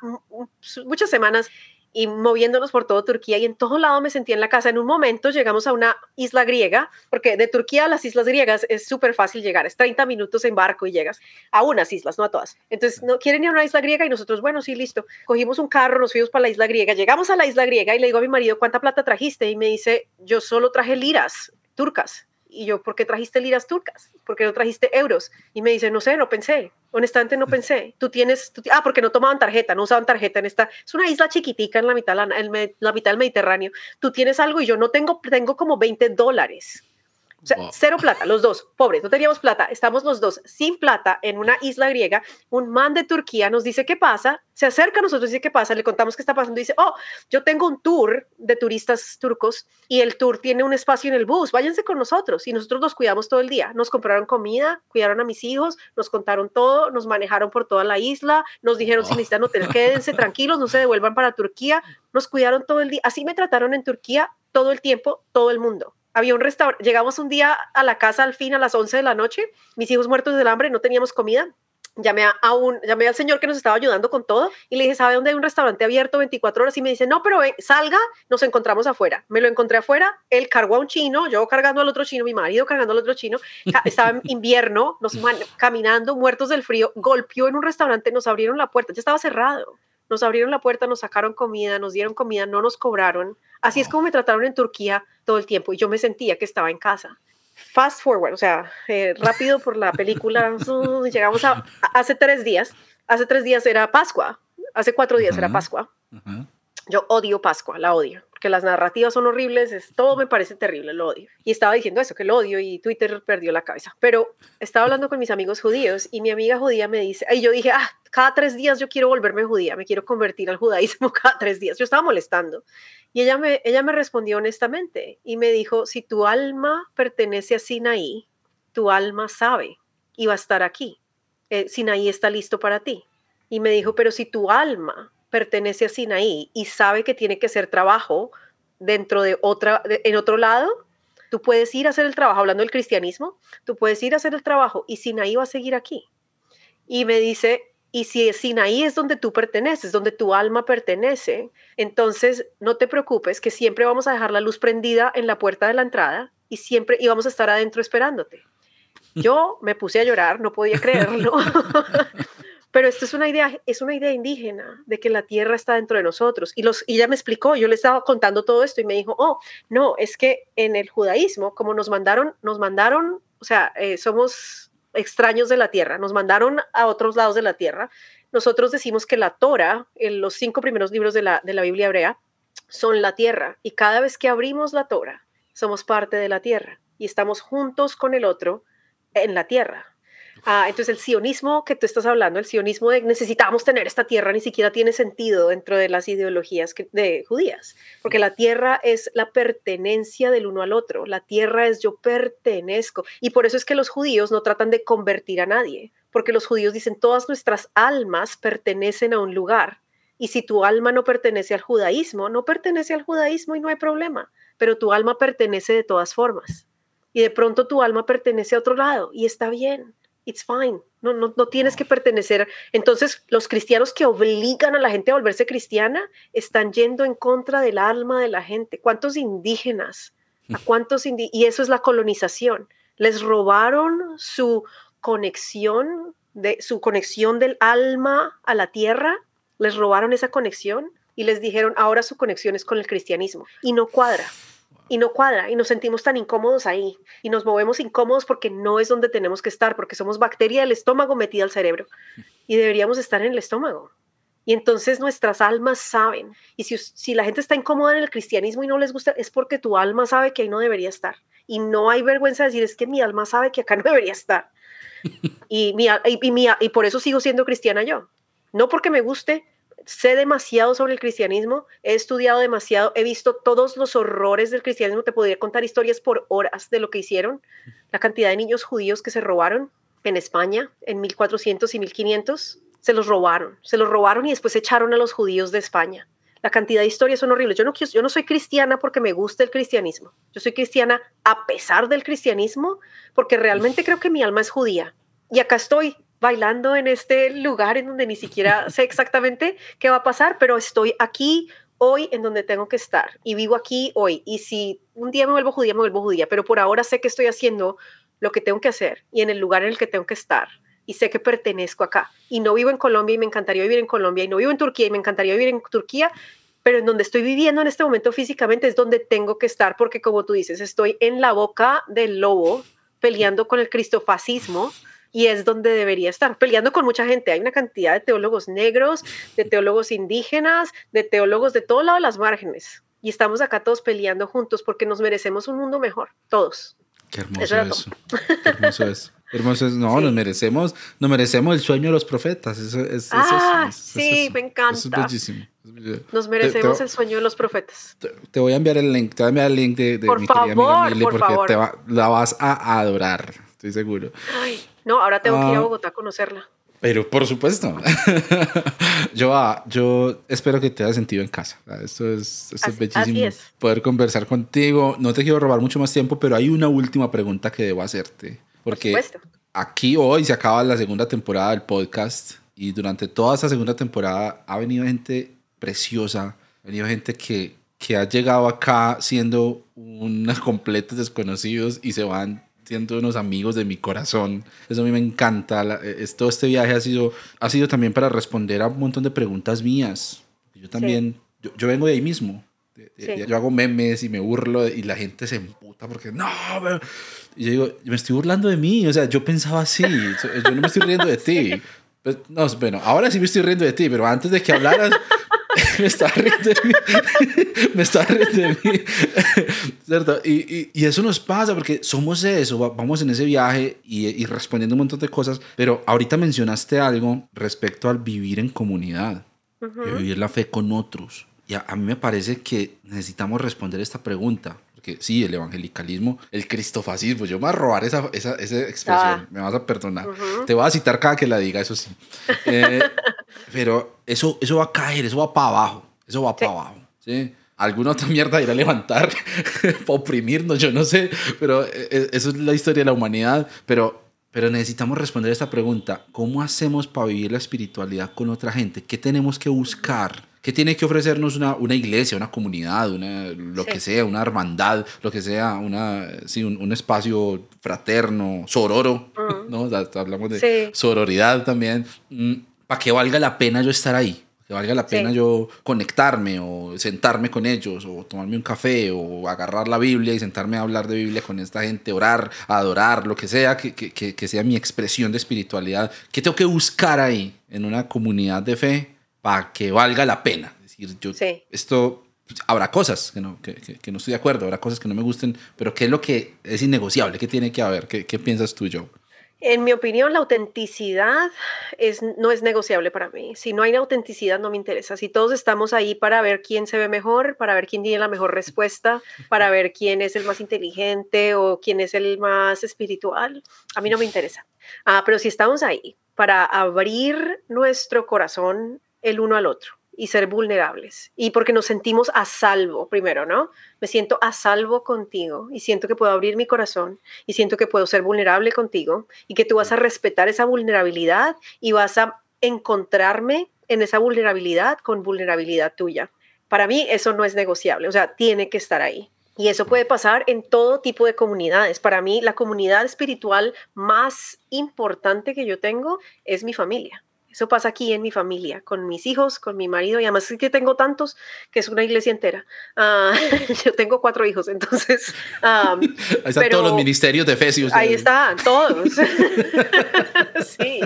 muchas semanas y moviéndonos por todo Turquía y en todo lado me sentía en la casa. En un momento llegamos a una isla griega, porque de Turquía a las islas griegas es súper fácil llegar, es 30 minutos en barco y llegas a unas islas, no a todas. Entonces, no quieren ir a una isla griega y nosotros, bueno, sí, listo. Cogimos un carro, nos fuimos para la isla griega, llegamos a la isla griega y le digo a mi marido, ¿cuánta plata trajiste? Y me dice, yo solo traje liras turcas. Y yo, ¿por qué trajiste liras turcas? ¿Por qué no trajiste euros? Y me dice, no sé, no pensé. Honestamente no pensé. Tú tienes, ah, porque no tomaban tarjeta, no usaban tarjeta en esta, es una isla chiquitica en la mitad, la, la mitad del Mediterráneo. Tú tienes algo y yo no tengo, tengo como 20 dólares. O sea, cero plata, los dos, pobres, no teníamos plata, estamos los dos sin plata en una isla griega. Un man de Turquía nos dice qué pasa, se acerca a nosotros y dice qué pasa, le contamos qué está pasando y dice, oh, yo tengo un tour de turistas turcos y el tour tiene un espacio en el bus, váyanse con nosotros. Y nosotros nos cuidamos todo el día. Nos compraron comida, cuidaron a mis hijos, nos contaron todo, nos manejaron por toda la isla, nos dijeron si necesitan hotel, quédense tranquilos, no se devuelvan para Turquía, nos cuidaron todo el día. Así me trataron en Turquía todo el tiempo, todo el mundo había un restaurante, llegamos un día a la casa al fin a las 11 de la noche, mis hijos muertos del hambre, no teníamos comida. Llamé, a un, llamé al señor que nos estaba ayudando con todo y le dije, ¿sabe dónde hay un restaurante abierto 24 horas? Y me dice, no, pero salga, nos encontramos afuera. Me lo encontré afuera, él cargó a un chino, yo cargando al otro chino, mi marido cargando al otro chino. Estaba en invierno, nos caminando, muertos del frío, golpeó en un restaurante, nos abrieron la puerta, ya estaba cerrado. Nos abrieron la puerta, nos sacaron comida, nos dieron comida, no nos cobraron. Así es como me trataron en Turquía todo el tiempo y yo me sentía que estaba en casa. Fast forward, o sea, eh, rápido por la película, llegamos a, hace tres días, hace tres días era Pascua, hace cuatro días era Pascua. Yo odio Pascua, la odio, porque las narrativas son horribles, es, todo me parece terrible, lo odio. Y estaba diciendo eso, que lo odio y Twitter perdió la cabeza. Pero estaba hablando con mis amigos judíos y mi amiga judía me dice, y yo dije, ah, cada tres días yo quiero volverme judía, me quiero convertir al judaísmo cada tres días. Yo estaba molestando. Y ella me, ella me respondió honestamente y me dijo, si tu alma pertenece a Sinaí, tu alma sabe y va a estar aquí. Eh, Sinaí está listo para ti. Y me dijo, pero si tu alma pertenece a Sinaí y sabe que tiene que hacer trabajo dentro de otra, en otro lado, tú puedes ir a hacer el trabajo, hablando del cristianismo, tú puedes ir a hacer el trabajo y Sinaí va a seguir aquí. Y me dice, y si Sinaí es donde tú perteneces, donde tu alma pertenece, entonces no te preocupes que siempre vamos a dejar la luz prendida en la puerta de la entrada y siempre íbamos a estar adentro esperándote. Yo me puse a llorar, no podía creerlo. Pero esto es una idea, es una idea indígena de que la tierra está dentro de nosotros. Y, los, y ella me explicó, yo le estaba contando todo esto y me dijo, oh, no, es que en el judaísmo, como nos mandaron, nos mandaron, o sea, eh, somos extraños de la tierra, nos mandaron a otros lados de la tierra. Nosotros decimos que la Torah, en los cinco primeros libros de la, de la Biblia hebrea, son la tierra. Y cada vez que abrimos la Torah, somos parte de la tierra y estamos juntos con el otro en la tierra. Ah, entonces el sionismo que tú estás hablando, el sionismo de necesitamos tener esta tierra, ni siquiera tiene sentido dentro de las ideologías de judías, porque la tierra es la pertenencia del uno al otro, la tierra es yo pertenezco, y por eso es que los judíos no tratan de convertir a nadie, porque los judíos dicen todas nuestras almas pertenecen a un lugar, y si tu alma no pertenece al judaísmo, no pertenece al judaísmo y no hay problema, pero tu alma pertenece de todas formas. Y de pronto tu alma pertenece a otro lado y está bien it's fine. No, no, no tienes que pertenecer. Entonces, los cristianos que obligan a la gente a volverse cristiana están yendo en contra del alma de la gente. ¿Cuántos indígenas? ¿A cuántos y eso es la colonización. Les robaron su conexión de su conexión del alma a la tierra, les robaron esa conexión y les dijeron, "Ahora su conexión es con el cristianismo." Y no cuadra y no cuadra y nos sentimos tan incómodos ahí y nos movemos incómodos porque no es donde tenemos que estar, porque somos bacteria del estómago metida al cerebro y deberíamos estar en el estómago. Y entonces nuestras almas saben. Y si, si la gente está incómoda en el cristianismo y no les gusta, es porque tu alma sabe que ahí no debería estar. Y no hay vergüenza de decir, es que mi alma sabe que acá no debería estar. Y, mi, y, y por eso sigo siendo cristiana yo. No porque me guste, sé demasiado sobre el cristianismo, he estudiado demasiado, he visto todos los horrores del cristianismo, te podría contar historias por horas de lo que hicieron, la cantidad de niños judíos que se robaron en España en 1400 y 1500, se los robaron, se los robaron y después echaron a los judíos de España. La cantidad de historias son horribles. Yo no, yo no soy cristiana porque me gusta el cristianismo. Yo soy cristiana a pesar del cristianismo porque realmente creo que mi alma es judía. Y acá estoy bailando en este lugar en donde ni siquiera sé exactamente qué va a pasar, pero estoy aquí hoy en donde tengo que estar y vivo aquí hoy. Y si un día me vuelvo judía, me vuelvo judía, pero por ahora sé que estoy haciendo lo que tengo que hacer y en el lugar en el que tengo que estar y sé que pertenezco acá. Y no vivo en Colombia y me encantaría vivir en Colombia y no vivo en Turquía y me encantaría vivir en Turquía, pero en donde estoy viviendo en este momento físicamente es donde tengo que estar porque como tú dices, estoy en la boca del lobo peleando con el cristofascismo y es donde debería estar, peleando con mucha gente. Hay una cantidad de teólogos negros, de teólogos indígenas, de teólogos de todo lado de las márgenes. Y estamos acá todos peleando juntos porque nos merecemos un mundo mejor, todos. Qué hermoso eso. Qué hermoso es. Hermoso es. No, nos merecemos, nos merecemos el sueño de los profetas. Eso, es, ah, sí, me encanta. es bellísimo. Nos merecemos el sueño de los profetas. Te, voy a enviar el link, te voy a enviar el link de, de mi querida amiga Milly porque Te la vas a adorar, estoy seguro. Ay, no, ahora tengo que ir a ah. Bogotá a conocerla. Pero por supuesto. yo, ah, yo espero que te haya sentido en casa. Esto es, esto es bellísimo. Poder conversar contigo. No te quiero robar mucho más tiempo, pero hay una última pregunta que debo hacerte. Porque aquí hoy se acaba la segunda temporada del podcast y durante toda esa segunda temporada ha venido gente preciosa, ha venido gente que, que ha llegado acá siendo unos completos desconocidos y se van siendo unos amigos de mi corazón. Eso a mí me encanta. Eh, todo este viaje ha sido, ha sido también para responder a un montón de preguntas mías. Yo también, yo, yo, vengo de ahí mismo. Yo hago memes y me burlo y la gente se emputa porque no, y yo digo, me estoy burlando de mí. O sea, yo pensaba así. Yo no me estoy riendo de ti. Pues, no, bueno, ahora sí me estoy riendo de ti, pero antes de que hablaras, me estaba riendo de mí. me estaba riendo de mí. ¿Cierto? Y, y, y, eso nos pasa porque somos eso, vamos en ese viaje y, y, respondiendo un montón de cosas. Pero ahorita mencionaste algo respecto al vivir en comunidad, vivir la fe con otros. Y a, a mí me parece que necesitamos responder esta pregunta que sí, el evangelicalismo, el cristofascismo, yo me voy a robar esa, esa, esa expresión, ah. me vas a perdonar. Te voy a citar cada que la diga, eso sí. Eh, pero eso, eso va a caer, eso va para abajo, eso va para abajo. ¿sí? Alguna otra mierda irá a levantar para oprimirnos, yo no sé, pero eh, eh, eso es la historia de la humanidad. Pero, pero necesitamos responder esta pregunta, ¿cómo hacemos para vivir la espiritualidad con otra gente? ¿Qué tenemos que buscar? ¿Qué tiene que ofrecernos una, una iglesia, una comunidad, una, lo que sea, una hermandad, lo que sea, una, sí, un, un espacio fraterno, sororo, ¿no? Hablamos de sororidad también, mm, para que valga la pena yo estar ahí, que valga la pena yo conectarme o sentarme con ellos o tomarme un café o agarrar la Biblia y sentarme a hablar de Biblia con esta gente, orar, adorar, lo que sea, que, que, que sea mi expresión de espiritualidad. ¿Qué tengo que buscar ahí en una comunidad de fe? para que valga la pena. Es decir, yo, esto, habrá cosas que no, que, que, no estoy de acuerdo, habrá cosas que no me gusten, pero ¿qué es lo que es innegociable? ¿Qué tiene que haber? ¿Qué, qué piensas tú, Joe? En mi opinión, la autenticidad es, no es negociable para mí. Si no hay autenticidad, no me interesa. Si todos estamos ahí para ver quién se ve mejor, para ver quién tiene la mejor respuesta, para ver quién es el más inteligente o quién es el más espiritual, a mí no me interesa. Ah, pero si estamos ahí para abrir nuestro corazón el uno al otro y ser vulnerables. Y porque nos sentimos a salvo, primero, ¿no? Me siento a salvo contigo y siento que puedo abrir mi corazón y siento que puedo ser vulnerable contigo y que tú vas a respetar esa vulnerabilidad y vas a encontrarme en esa vulnerabilidad con vulnerabilidad tuya. Para mí eso no es negociable, o sea, tiene que estar ahí. Y eso puede pasar en todo tipo de comunidades. Para mí, la comunidad espiritual más importante que yo tengo es mi familia. Eso pasa aquí en mi familia, con mis hijos, con mi marido, y además es que tengo tantos que es una iglesia entera. Ah, yo tengo cuatro hijos, entonces... ahí están todos los ministerios de Efesios. Ahí están, todos. sí.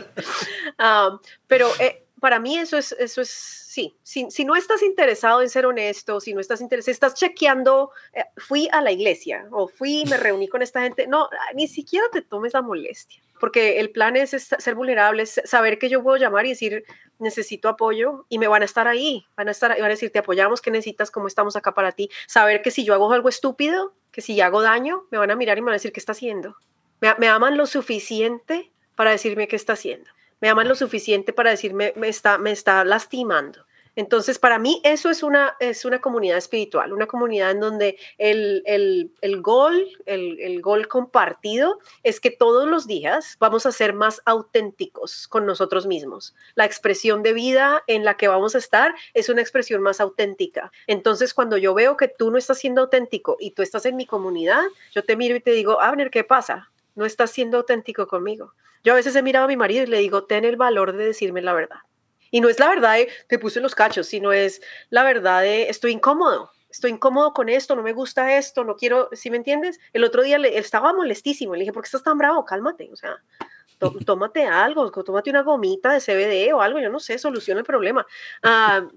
pero eh, para mí eso es, eso es sí, si, no estás interesado en ser honesto, si no estás interesado, estás chequeando, eh, fui a la iglesia o fui, me reuní con esta gente, no, ni siquiera te tomes la molestia, porque el plan es ser vulnerable, saber que yo puedo llamar y decir, necesito apoyo y me van a estar ahí, van a estar, van a decir, te apoyamos, ¿qué necesitas? ¿Cómo estamos acá para ti? Saber que si yo hago algo estúpido, que si hago daño, me van a mirar y me van a decir, ¿qué está haciendo? Me, me aman lo suficiente para decirme qué está haciendo me aman lo suficiente para decirme, me está, me está lastimando. Entonces, para mí eso es una, es una comunidad espiritual, una comunidad en donde el, el, el gol, el, el, gol compartido es que todos los días vamos a ser más auténticos con nosotros mismos. La expresión de vida en la que vamos a estar es una expresión más auténtica. Entonces, cuando yo veo que tú no estás siendo auténtico y tú estás en mi comunidad, yo te miro y te digo, Abner, ¿qué pasa? No estás siendo auténtico conmigo. Yo a veces he mirado a mi marido y le digo, ten el valor de decirme la verdad y no es la verdad de te puse los cachos, sino es la verdad de estoy incómodo, estoy incómodo con esto, no me gusta esto, no quiero, ¿sí me entiendes? El otro día le, estaba molestísimo, le dije, ¿por qué estás tan bravo? Cálmate, o sea, tómate algo, tómate una gomita de CBD o algo, yo no sé, soluciona el problema. Ah,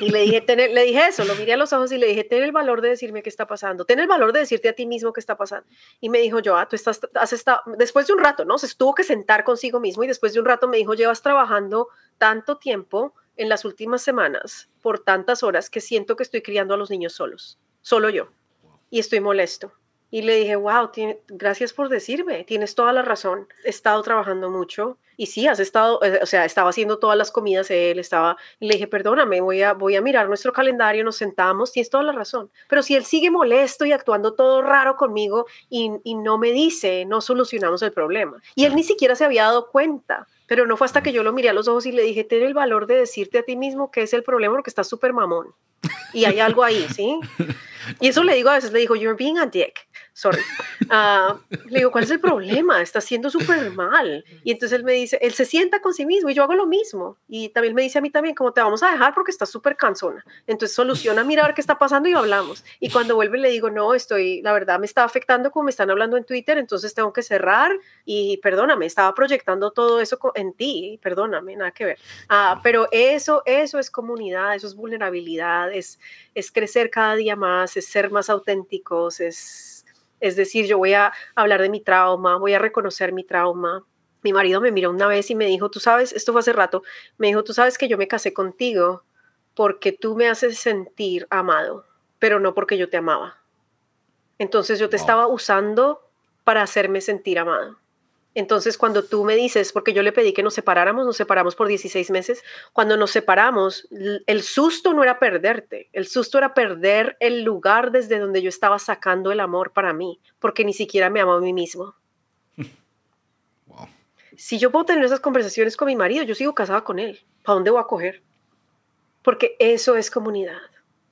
y le dije, le dije eso, lo miré a los ojos y le dije, ten el valor de decirme qué está pasando, ten el valor de decirte a ti mismo qué está pasando. Y me dijo, yo, ah, tú estás, has estado, después de un rato, ¿no? Se tuvo que sentar consigo mismo y después de un rato me dijo, llevas trabajando tanto tiempo en las últimas semanas, por tantas horas, que siento que estoy criando a los niños solos, solo yo, y estoy molesto. Y le dije, wow, gracias por decirme, tienes toda la razón. He estado trabajando mucho y sí, has estado, eh, o sea, estaba haciendo todas las comidas él, estaba, le dije, perdóname, voy a, voy a mirar nuestro calendario, nos sentamos, tienes toda la razón. Pero si él sigue molesto y actuando todo raro conmigo y, y no me dice, no solucionamos el problema. Y él ni siquiera se había dado cuenta. Pero no fue hasta que yo lo miré a los ojos y le dije, ten el valor de decirte a ti mismo que es el problema porque estás súper mamón. Y hay algo ahí, ¿sí? Y eso le digo a veces, le digo, you're being a dick sorry. Uh, le digo, ¿cuál es el problema? Está haciendo súper mal. Y entonces él me dice, él se sienta con sí mismo y yo hago lo mismo. Y también me dice a mí también, como te vamos a dejar porque estás súper cansona. Entonces soluciona, mira a ver qué está pasando y hablamos. Y cuando vuelve le digo, no, estoy, la verdad me está afectando como me están hablando en Twitter, entonces tengo que cerrar y perdóname, estaba proyectando todo eso en ti, perdóname, nada que ver. Ah, pero eso, eso es comunidad, eso es vulnerabilidad, es, es crecer cada día más, es ser más auténticos, es es decir, yo voy a hablar de mi trauma, voy a reconocer mi trauma. Mi marido me miró una vez y me dijo, tú sabes, esto fue hace rato, me dijo, tú sabes que yo me casé contigo porque tú me haces sentir amado, pero no porque yo te amaba. Entonces yo te estaba usando para hacerme sentir amado. Entonces, cuando tú me dices, porque yo le pedí que nos separáramos, nos separamos por 16 meses, cuando nos separamos, el susto no era perderte, el susto era perder el lugar desde donde yo estaba sacando el amor para mí, porque ni siquiera me amo a mí mismo. Si yo puedo tener esas conversaciones con mi marido, yo sigo casada con él. ¿Para dónde voy a coger? Porque eso es comunidad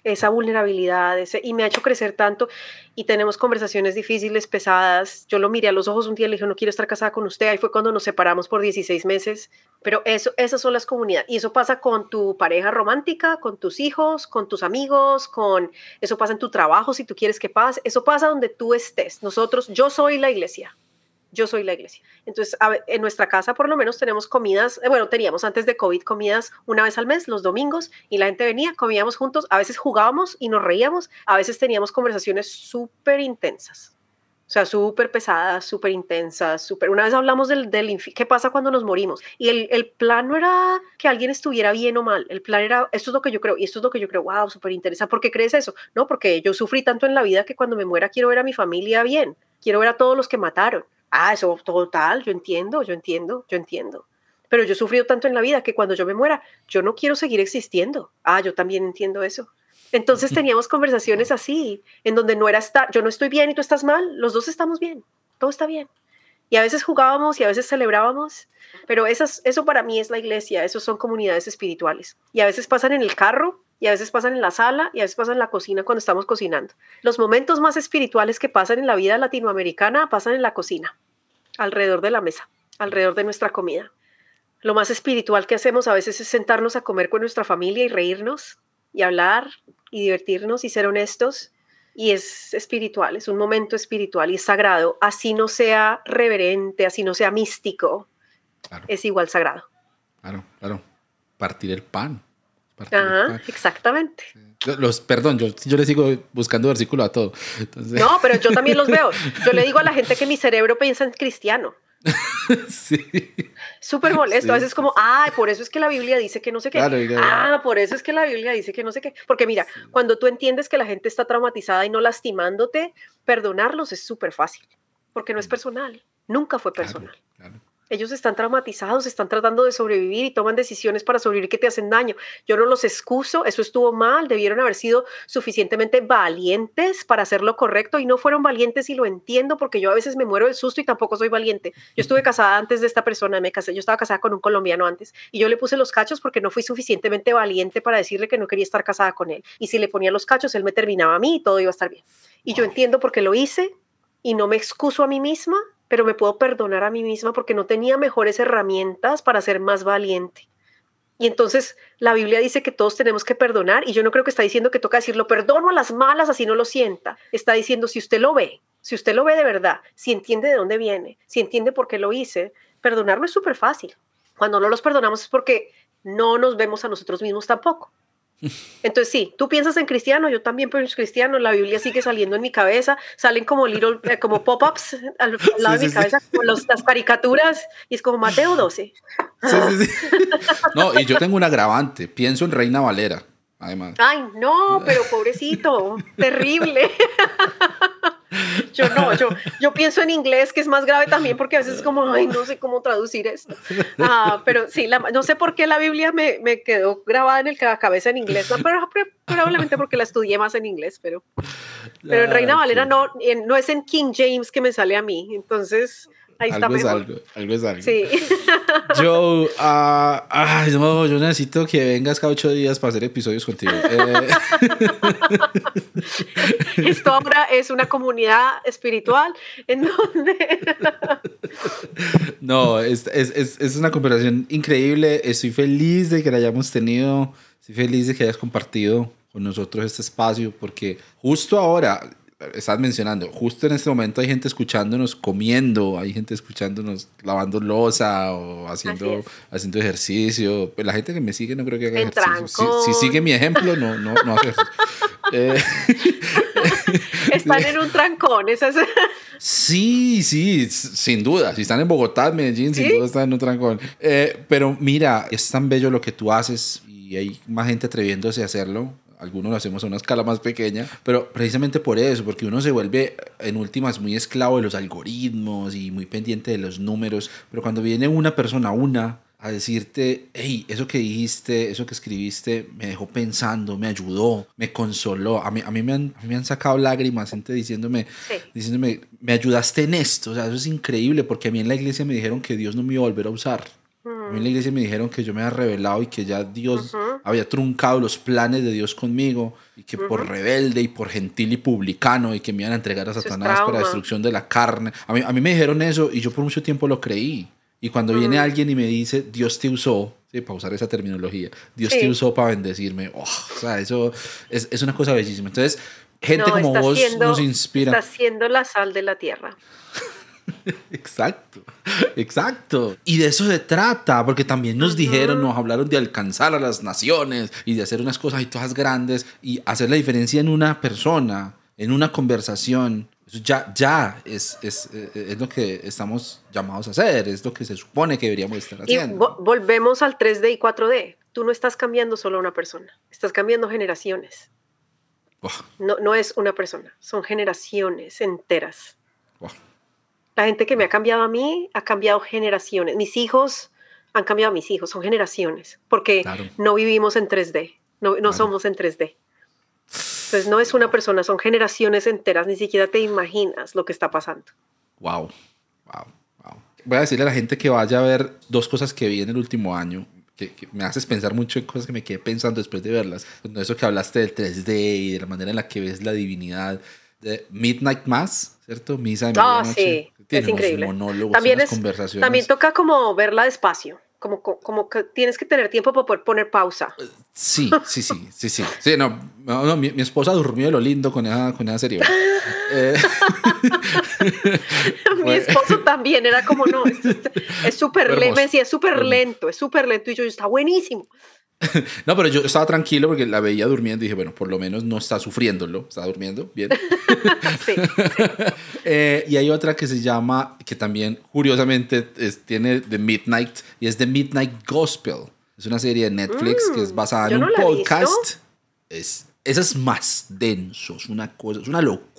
esa vulnerabilidad ese, y me ha hecho crecer tanto y tenemos conversaciones difíciles, pesadas. Yo lo miré a los ojos un día y le dije, no quiero estar casada con usted. Ahí fue cuando nos separamos por 16 meses. Pero eso, esas son las comunidades. Y eso pasa con tu pareja romántica, con tus hijos, con tus amigos, con eso pasa en tu trabajo si tú quieres que pase. Eso pasa donde tú estés. Nosotros, yo soy la iglesia yo soy la iglesia. Entonces, en nuestra casa por lo menos tenemos comidas, eh, bueno, teníamos antes de COVID comidas una vez al mes, los domingos, y la gente venía, comíamos juntos, a veces jugábamos y nos reíamos, a veces teníamos conversaciones súper intensas. O sea, súper pesadas, súper intensas, súper... Una vez hablamos del, del qué pasa cuando nos morimos. Y el, el, plan no era que alguien estuviera bien o mal. El plan era, esto es lo que yo creo, y esto es lo que yo creo, wow, súper interesante. ¿Por qué crees eso? No, porque yo sufrí tanto en la vida que cuando me muera quiero ver a mi familia bien. Quiero ver a todos los que mataron. Ah, eso total, yo entiendo, yo entiendo, yo entiendo. Pero yo he sufrido tanto en la vida que cuando yo me muera, yo no quiero seguir existiendo. Ah, yo también entiendo eso. Entonces teníamos conversaciones así, en donde no era estar, yo no estoy bien y tú estás mal, los dos estamos bien, todo está bien. Y a veces jugábamos y a veces celebrábamos, pero esas, eso para mí es la iglesia, eso son comunidades espirituales. Y a veces pasan en el carro, y a veces pasan en la sala, y a veces pasan en la cocina cuando estamos cocinando. Los momentos más espirituales que pasan en la vida latinoamericana pasan en la cocina, alrededor de la mesa, alrededor de nuestra comida. Lo más espiritual que hacemos a veces es sentarnos a comer con nuestra familia y reírnos y hablar y divertirnos y ser honestos y es espiritual, es un momento espiritual y es sagrado, así no sea reverente, así no sea místico, es igual sagrado. Claro, claro. Partir el pan. Ajá, exactamente. Los, perdón, yo, yo le sigo buscando versículo a todo. No, pero yo también los veo. Yo le digo a la gente que mi cerebro piensa en cristiano. sí. Súper molesto. a veces como, ah, por eso es que la Biblia dice que no sé qué. ah, por eso es que la Biblia dice que no sé qué. Porque mira, cuando tú entiendes que la gente está traumatizada y no lastimándote, perdonarlos es súper fácil. Porque no es personal. Nunca fue personal. Ellos están traumatizados, están tratando de sobrevivir y toman decisiones para sobrevivir que te hacen daño. Yo no los excuso, eso estuvo mal, debieron haber sido suficientemente valientes para hacer lo correcto y no fueron valientes y lo entiendo porque yo a veces me muero del susto y tampoco soy valiente. Yo estuve casada antes de esta persona, me casé, yo estaba casada con un colombiano antes y yo le puse los cachos porque no fui suficientemente valiente para decirle que no quería estar casada con él. Y si le ponía los cachos, él me terminaba a mí y todo iba a estar bien. Y yo entiendo por qué lo hice y no me excuso a mí misma pero me puedo perdonar a mí misma porque no tenía mejores herramientas para ser más valiente. Y entonces la Biblia dice que todos tenemos que perdonar y yo no creo que está diciendo que toca decirlo perdono a las malas así no lo sienta. Está diciendo si usted lo ve, si usted lo ve de verdad, si entiende de dónde viene, si entiende por qué lo hice, perdonarlo es súper fácil. Cuando no los perdonamos es porque no nos vemos a nosotros mismos tampoco. Entonces sí, tú piensas en cristiano, yo también pienso cristiano, la Biblia sigue saliendo en mi cabeza, salen como little, eh, como pop-ups al, lado de mi cabeza, como las caricaturas, y es como Mateo 12. no, y yo tengo un agravante, pienso en Reina Valera, además. Ay, no, pero pobrecito, terrible. Yo no, yo, yo pienso en inglés, que es más grave también, porque a veces es como, ay, no sé cómo traducir esto. Ah, pero sí, no sé por qué la Biblia me, me quedó grabada en la cabeza en inglés, pero, probablemente porque la estudié más en inglés, pero, pero en Reina Valera no, no es en King James que me sale a mí, entonces Ahí algo está es algo, algo es algo. Sí. Yo, uh, yo necesito que vengas cada ocho días para hacer episodios contigo. Eh. Esto ahora es una comunidad espiritual en donde... no, es, es, es, es una conversación increíble. Estoy feliz de que la hayamos tenido. Estoy feliz de que hayas compartido con nosotros este espacio porque justo ahora estás mencionando, justo en este momento hay gente escuchándonos comiendo, hay gente escuchándonos lavando losa o haciendo, haciendo ejercicio. Pues la gente que me sigue no creo que haga ejercicio. Si, sigue mi ejemplo, no, no, no hace ejercicio. Eh, están en un trancón, ¿esas? Sí, sí, sin duda. Si están en Bogotá, Medellín, sin duda están en un trancón. Eh, pero mira, es tan bello lo que tú haces y hay más gente atreviéndose a hacerlo algunos lo hacemos a una escala más pequeña, pero precisamente por eso, porque uno se vuelve en últimas muy esclavo de los algoritmos y muy pendiente de los números, pero cuando viene una persona, una, a decirte, hey, eso que dijiste, eso que escribiste, me dejó pensando, me ayudó, me consoló. A mí, a mí, me, han, me han sacado lágrimas, gente diciéndome, diciéndome, me ayudaste en esto. O sea, eso es increíble porque a mí en la iglesia me dijeron que Dios no me iba a volver a usar. A mí en la iglesia me dijeron que yo me había revelado y que ya Dios había truncado los planes de Dios conmigo y que por rebelde y por gentil y publicano y que me iban a entregar a Satanás para destrucción de la carne. A mí, a mí me dijeron eso y yo por mucho tiempo lo creí. Y cuando viene alguien y me dice, Dios te usó, ¿sí? para usar esa terminología, Dios te usó para bendecirme, oh, o sea, eso es, es, una cosa bellísima. Entonces, gente como vos nos inspira. Está siendo la sal de la tierra. Exacto, exacto. Y de eso se trata, porque también nos dijeron, nos hablaron de alcanzar a las naciones y de hacer unas cosas y todas grandes y hacer la diferencia en una persona, en una conversación. Eso ya, ya es, es, es, lo que estamos llamados a hacer, es lo que se supone que deberíamos estar haciendo. Y volvemos al 3D y 4D. Tú no estás cambiando solo a una persona, estás cambiando generaciones. No, no es una persona, son generaciones enteras. La gente que me ha cambiado a mí ha cambiado generaciones. Mis hijos han cambiado a mis hijos, son generaciones, porque no vivimos en 3D, no, no somos en 3D. Entonces no es una persona, son generaciones enteras, ni siquiera te imaginas lo que está pasando. Wow, wow, wow. Voy a decirle a la gente que vaya a ver dos cosas que vi en el último año, que, me haces pensar mucho en cosas que me quedé pensando después de verlas. Eso que hablaste del 3D y de la manera en la que ves la divinidad, de Midnight Mass, ¿cierto? Misa de Ah, sí, es increíble. también, es, conversaciones. también toca como verla despacio. Como, como que tienes que tener tiempo para poder poner pausa. Eh, sí, sí, sí, sí, sí. sí no, no, mi, mi, esposa durmió de lo lindo con esa, con esa serie. eh. mi esposo también era como, no, es súper lento, es súper lento, es súper lento. Y yo, está buenísimo. no, pero yo estaba tranquilo porque la veía durmiendo y dije, bueno, por lo menos no está sufriéndolo, está durmiendo, bien. sí. Eh, y hay otra que se llama, que también curiosamente tiene The Midnight, y es The Midnight Gospel. Es una serie de Netflix que es mm, basada en un podcast. Es, esa es más denso, es una cosa, es una locura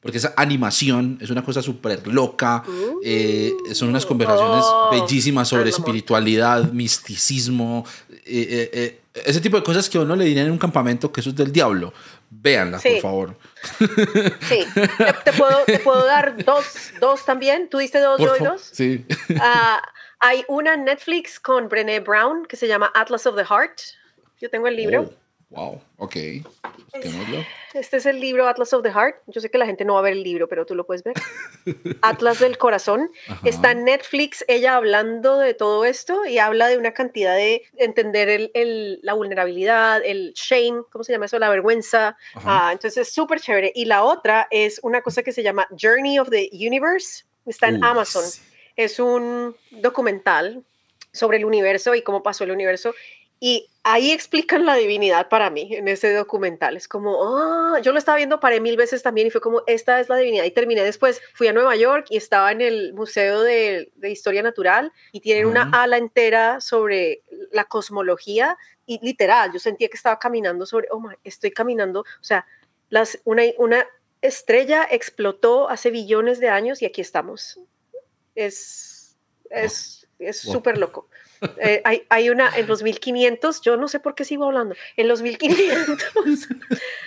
porque esa animación es una cosa súper loca, eh, son unas conversaciones Oh, bellísimas sobre espiritualidad, misticismo, eh, eh, ese tipo de cosas que uno le dirían en un campamento que eso es del diablo. Véanla, Sí. por favor. Sí. ¿Te, te puedo, te puedo dar dos, dos también? ¿Tú diste dos, yo dos? Sí. Ah, hay una en Netflix con Brené Brown que se llama Atlas of the Heart. Yo tengo el libro. Oh, wow, ok. Busquémoslo. Este es el libro Atlas of the Heart. Yo sé que la gente no va a ver el libro, pero tú lo puedes ver. Atlas del Corazón. Ajá. Está en Netflix ella hablando de todo esto y habla de una cantidad de entender el- el- la vulnerabilidad, el shame, ¿cómo se llama eso? La vergüenza. Ah, entonces es súper chévere. Y la otra es una cosa que se llama Journey of the Universe. Está en Uy, Amazon. sí. Es un documental sobre el universo y cómo pasó el universo. Y ahí explican la divinidad para mí en ese documental. Es como, ah, yo lo estaba viendo, paré mil veces también y fue como, esta es la divinidad. Y terminé después, fui a Nueva York y estaba en el Museo de, de Historia Natural y tienen una Ajá. ala entera sobre la cosmología y literal, yo sentía que estaba caminando sobre, oh my, estoy caminando, o sea, las, una, una estrella explotó hace billones de años y aquí estamos. Es, es, es Wow. súper loco. Eh, hay, una en los 1500, yo no sé por qué sigo hablando, en los 1500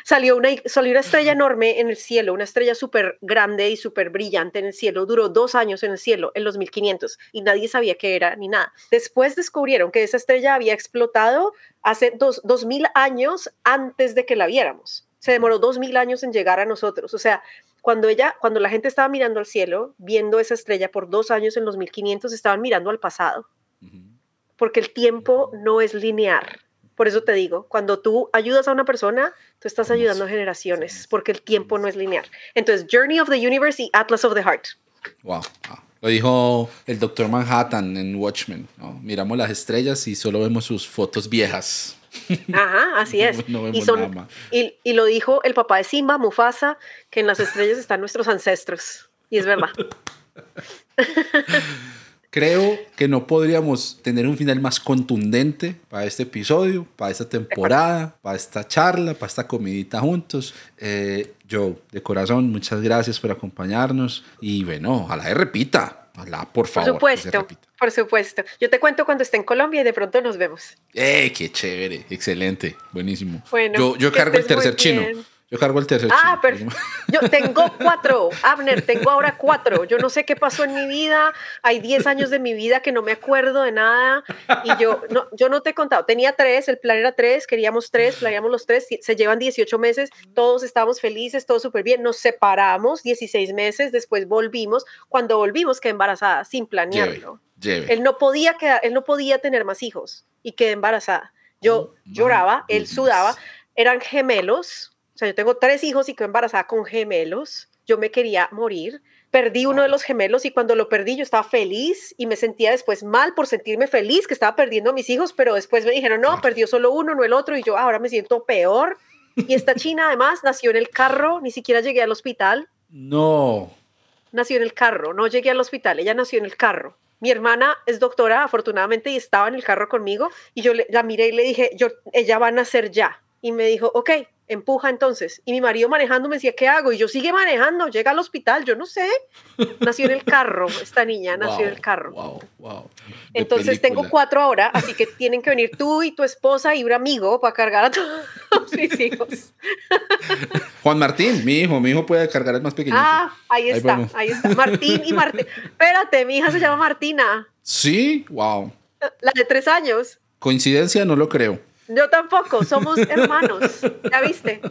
salió una, salió una estrella enorme en el cielo, una estrella súper grande y súper brillante en el cielo, duró dos años en el cielo, en los 1500, y nadie sabía qué era ni nada. Después descubrieron que esa estrella había explotado hace dos, 2000 años antes de que la viéramos. Se demoró 2000 años en llegar a nosotros. O sea, cuando ella, cuando la gente estaba mirando al cielo, viendo esa estrella por dos años en los 1500, estaban mirando al pasado. Porque el tiempo no es lineal. Por eso te digo, cuando tú ayudas a una persona, tú estás ayudando a generaciones, porque el tiempo no es lineal. Entonces, Journey of the Universe y Atlas of the Heart. Wow. wow. Lo dijo el doctor Manhattan en Watchmen. ¿no? Miramos las estrellas y solo vemos sus fotos viejas. Ajá, así es. No vemos y, son- y, y lo dijo el papá de Simba, Mufasa, que en las estrellas están nuestros ancestros. Y es verdad. Creo que no podríamos tener un final más contundente para este episodio, para esta temporada, para esta charla, para esta comidita juntos. Eh, Joe, de corazón, muchas gracias por acompañarnos y bueno, ojalá se repita. Ojalá, por Por favor. se supuesto, por supuesto. Yo te cuento cuando esté en Colombia y de pronto nos vemos. ¡Eh, qué chévere! Excelente, buenísimo. Bueno, yo yo cargo el tercer chino. bien. Yo cargo el tercer Ah, perfecto. Yo tengo cuatro, Abner, tengo ahora cuatro. Yo no sé qué pasó en mi vida. Hay 10 años de mi vida que no me acuerdo de nada. Y yo no, yo no te he contado. Tenía tres, el plan era tres, queríamos tres, planeamos los tres. Se llevan 18 meses, todos estábamos felices, todo súper bien. Nos separamos 16 meses, después volvimos. Cuando volvimos, quedé embarazada sin Lleve, planearlo. lleve. Él no podía quedar, él no podía tener más hijos y quedé embarazada. Yo Oh, lloraba, él goodness. sudaba, eran gemelos. Sea, yo tengo tres hijos y quedé embarazada con gemelos. Yo me quería morir. Perdí uno de los gemelos y cuando lo perdí yo estaba feliz y me sentía después mal por sentirme feliz que estaba perdiendo a mis hijos, pero después me dijeron, no, perdió solo uno, no el otro y yo ahora me siento peor. Y esta china además nació en el carro, ni siquiera llegué al hospital No. nació en el carro, no llegué al hospital, ella nació en el carro. Mi hermana es doctora, afortunadamente, y estaba en el carro conmigo, y yo la miré y le dije, yo, ella va a nacer ya. Y me dijo, ok, empuja entonces. Y mi marido manejando me decía, ¿qué hago? Y yo, sigue manejando, llega al hospital, yo no sé. Nació en el carro, esta niña nació en el carro. Wow, wow. Entonces tengo cuatro ahora, así que tienen que venir tú y tu esposa y un amigo para cargar a todos mis hijos. Juan Martín, mi hijo, mi hijo puede cargar al más pequeñito. Ah, ahí está, ahí está. Martín y Martín. Espérate, mi hija se llama Martina. Sí, wow. La de tres años. Coincidencia, no lo creo. Yo tampoco, somos hermanos. ¿Ya viste?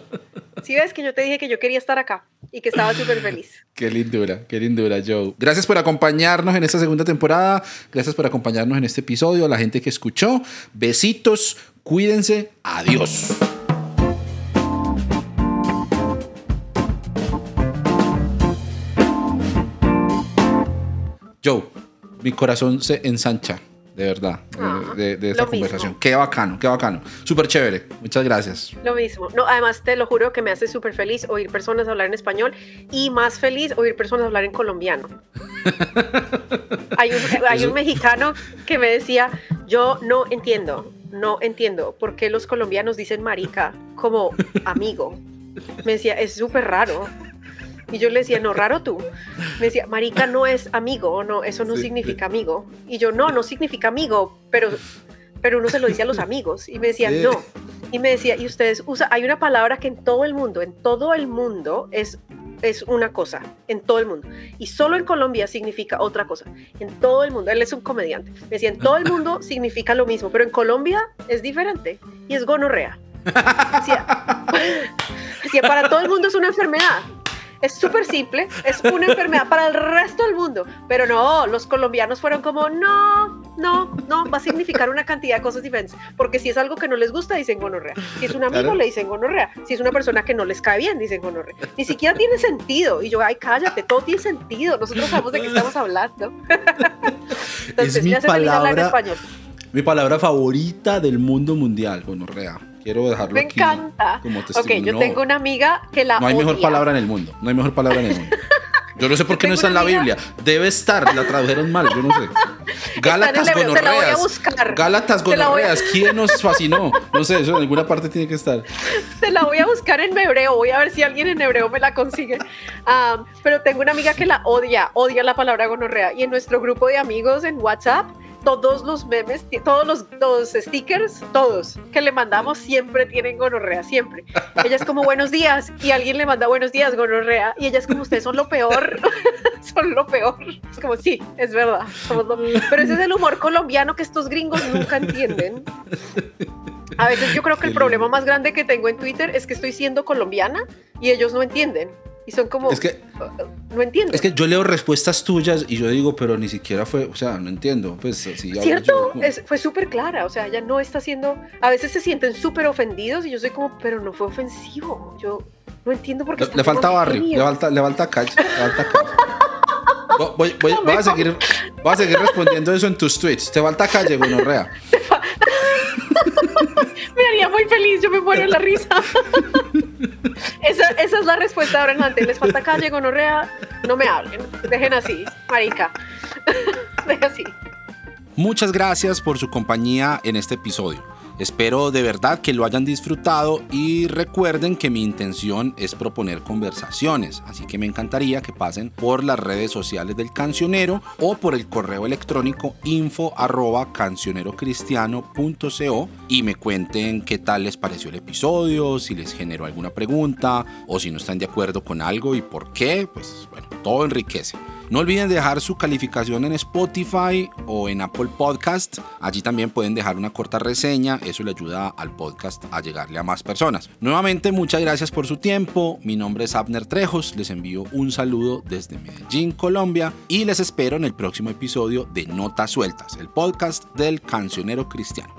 Si ves que yo te dije que yo quería estar acá y que estaba súper feliz. Qué lindura, qué lindura, Joe. Gracias por acompañarnos en esta segunda temporada. Gracias por acompañarnos en este episodio. A la gente que escuchó, besitos, cuídense. Adiós. Joe, mi corazón se ensancha, de verdad, de- Ah, de, de esta lo mismo. conversación. Qué bacano, qué bacano. Súper chévere. Muchas gracias. Lo mismo. No, además te lo juro que me hace súper feliz oír personas hablar en español y más feliz oír personas hablar en colombiano. hay, un, hay un mexicano que me decía, yo no entiendo, no entiendo por qué los colombianos dicen marica como amigo. Me decía, es súper raro. Y yo le decía, no, raro tú. Me decía, marica no es amigo, no, eso no significa amigo. Y yo, no, no significa amigo, pero, pero uno se lo dice a los amigos. Y me decía, no. Y me decía, y ustedes usan, hay una palabra que en todo el mundo, en todo el mundo es es una cosa en todo el mundo y solo en Colombia significa otra cosa. En todo el mundo, él es un comediante. Me decía, en todo el mundo significa lo mismo, pero en Colombia es diferente y es gonorrea. Decía, decía, para todo el mundo es una enfermedad. Es súper simple, es una enfermedad para el resto del mundo, pero no, los colombianos fueron como, no, no, no, va a significar una cantidad de cosas diferentes, porque si es algo que no les gusta, dicen gonorrea, si es un amigo, le dicen gonorrea, si es una persona que no les cae bien, dicen gonorrea, ni siquiera tiene sentido, y yo, ay, cállate, todo tiene sentido, nosotros sabemos de qué estamos hablando. Entonces, es mi palabra, mi palabra favorita del mundo mundial, gonorrea. Quiero dejarlo Me encanta. Como testimonio. Ok, yo tengo una amiga que la No hay mejor palabra en el mundo. No hay mejor palabra en el mundo. Yo no sé por qué no está en la Biblia. Debe estar, la tradujeron mal, yo no sé. Gálatas gonorreas. Gálatas gonorreas. ¿Quién nos fascinó? No sé, eso en alguna parte tiene que estar. Te la voy a buscar en hebreo. Voy a ver si alguien en hebreo me la consigue. Ah, pero tengo una amiga que la odia, odia la palabra gonorrea. Y en nuestro grupo de amigos en WhatsApp todos los memes, todos los, stickers, todos que le mandamos siempre tienen gonorrea, siempre. Ella es como buenos días y alguien le manda buenos días gonorrea y ella es como ustedes son lo peor, son lo peor. Es como sí, es verdad. Pero ese es el humor colombiano que estos gringos nunca entienden. A veces yo creo que el problema más grande que tengo en Twitter es que estoy siendo colombiana y ellos no entienden. Y son como. Es que. No entiendo. Es que yo leo respuestas tuyas y yo digo, pero ni siquiera fue. O sea, no entiendo. Pues sí, ¿Cierto? fue súper clara. O sea, ella no está haciendo. A veces se sienten súper ofendidos y yo soy como, pero no fue ofensivo. Yo no entiendo por qué. Le, falta barrio, le falta, le falta calle. Le falta calle. Voy, voy, voy, a seguir, voy a seguir respondiendo eso en tus tweets. Te falta calle, gonorrea. me haría muy feliz, yo me muero en la risa. esa, esa, es la respuesta ahora en adelante. Les falta calle, gonorrea, no me hablen. Dejen así, marica. Dejen así. Muchas gracias por su compañía en este episodio. Espero de verdad que lo hayan disfrutado y recuerden que mi intención es proponer conversaciones, así que me encantaría que pasen por las redes sociales del cancionero o por el correo electrónico info arroba cancionerocristiano.co y me cuenten qué tal les pareció el episodio, si les generó alguna pregunta o si no están de acuerdo con algo y por qué, pues bueno, todo enriquece. No olviden dejar su calificación en Spotify o en Apple Podcast. Allí también pueden dejar una corta reseña. Eso le ayuda al podcast a llegarle a más personas. Nuevamente, muchas gracias por su tiempo. Mi nombre es Abner Trejos. Les envío un saludo desde Medellín, Colombia. Y les espero en el próximo episodio de Notas Sueltas, el podcast del cancionero cristiano.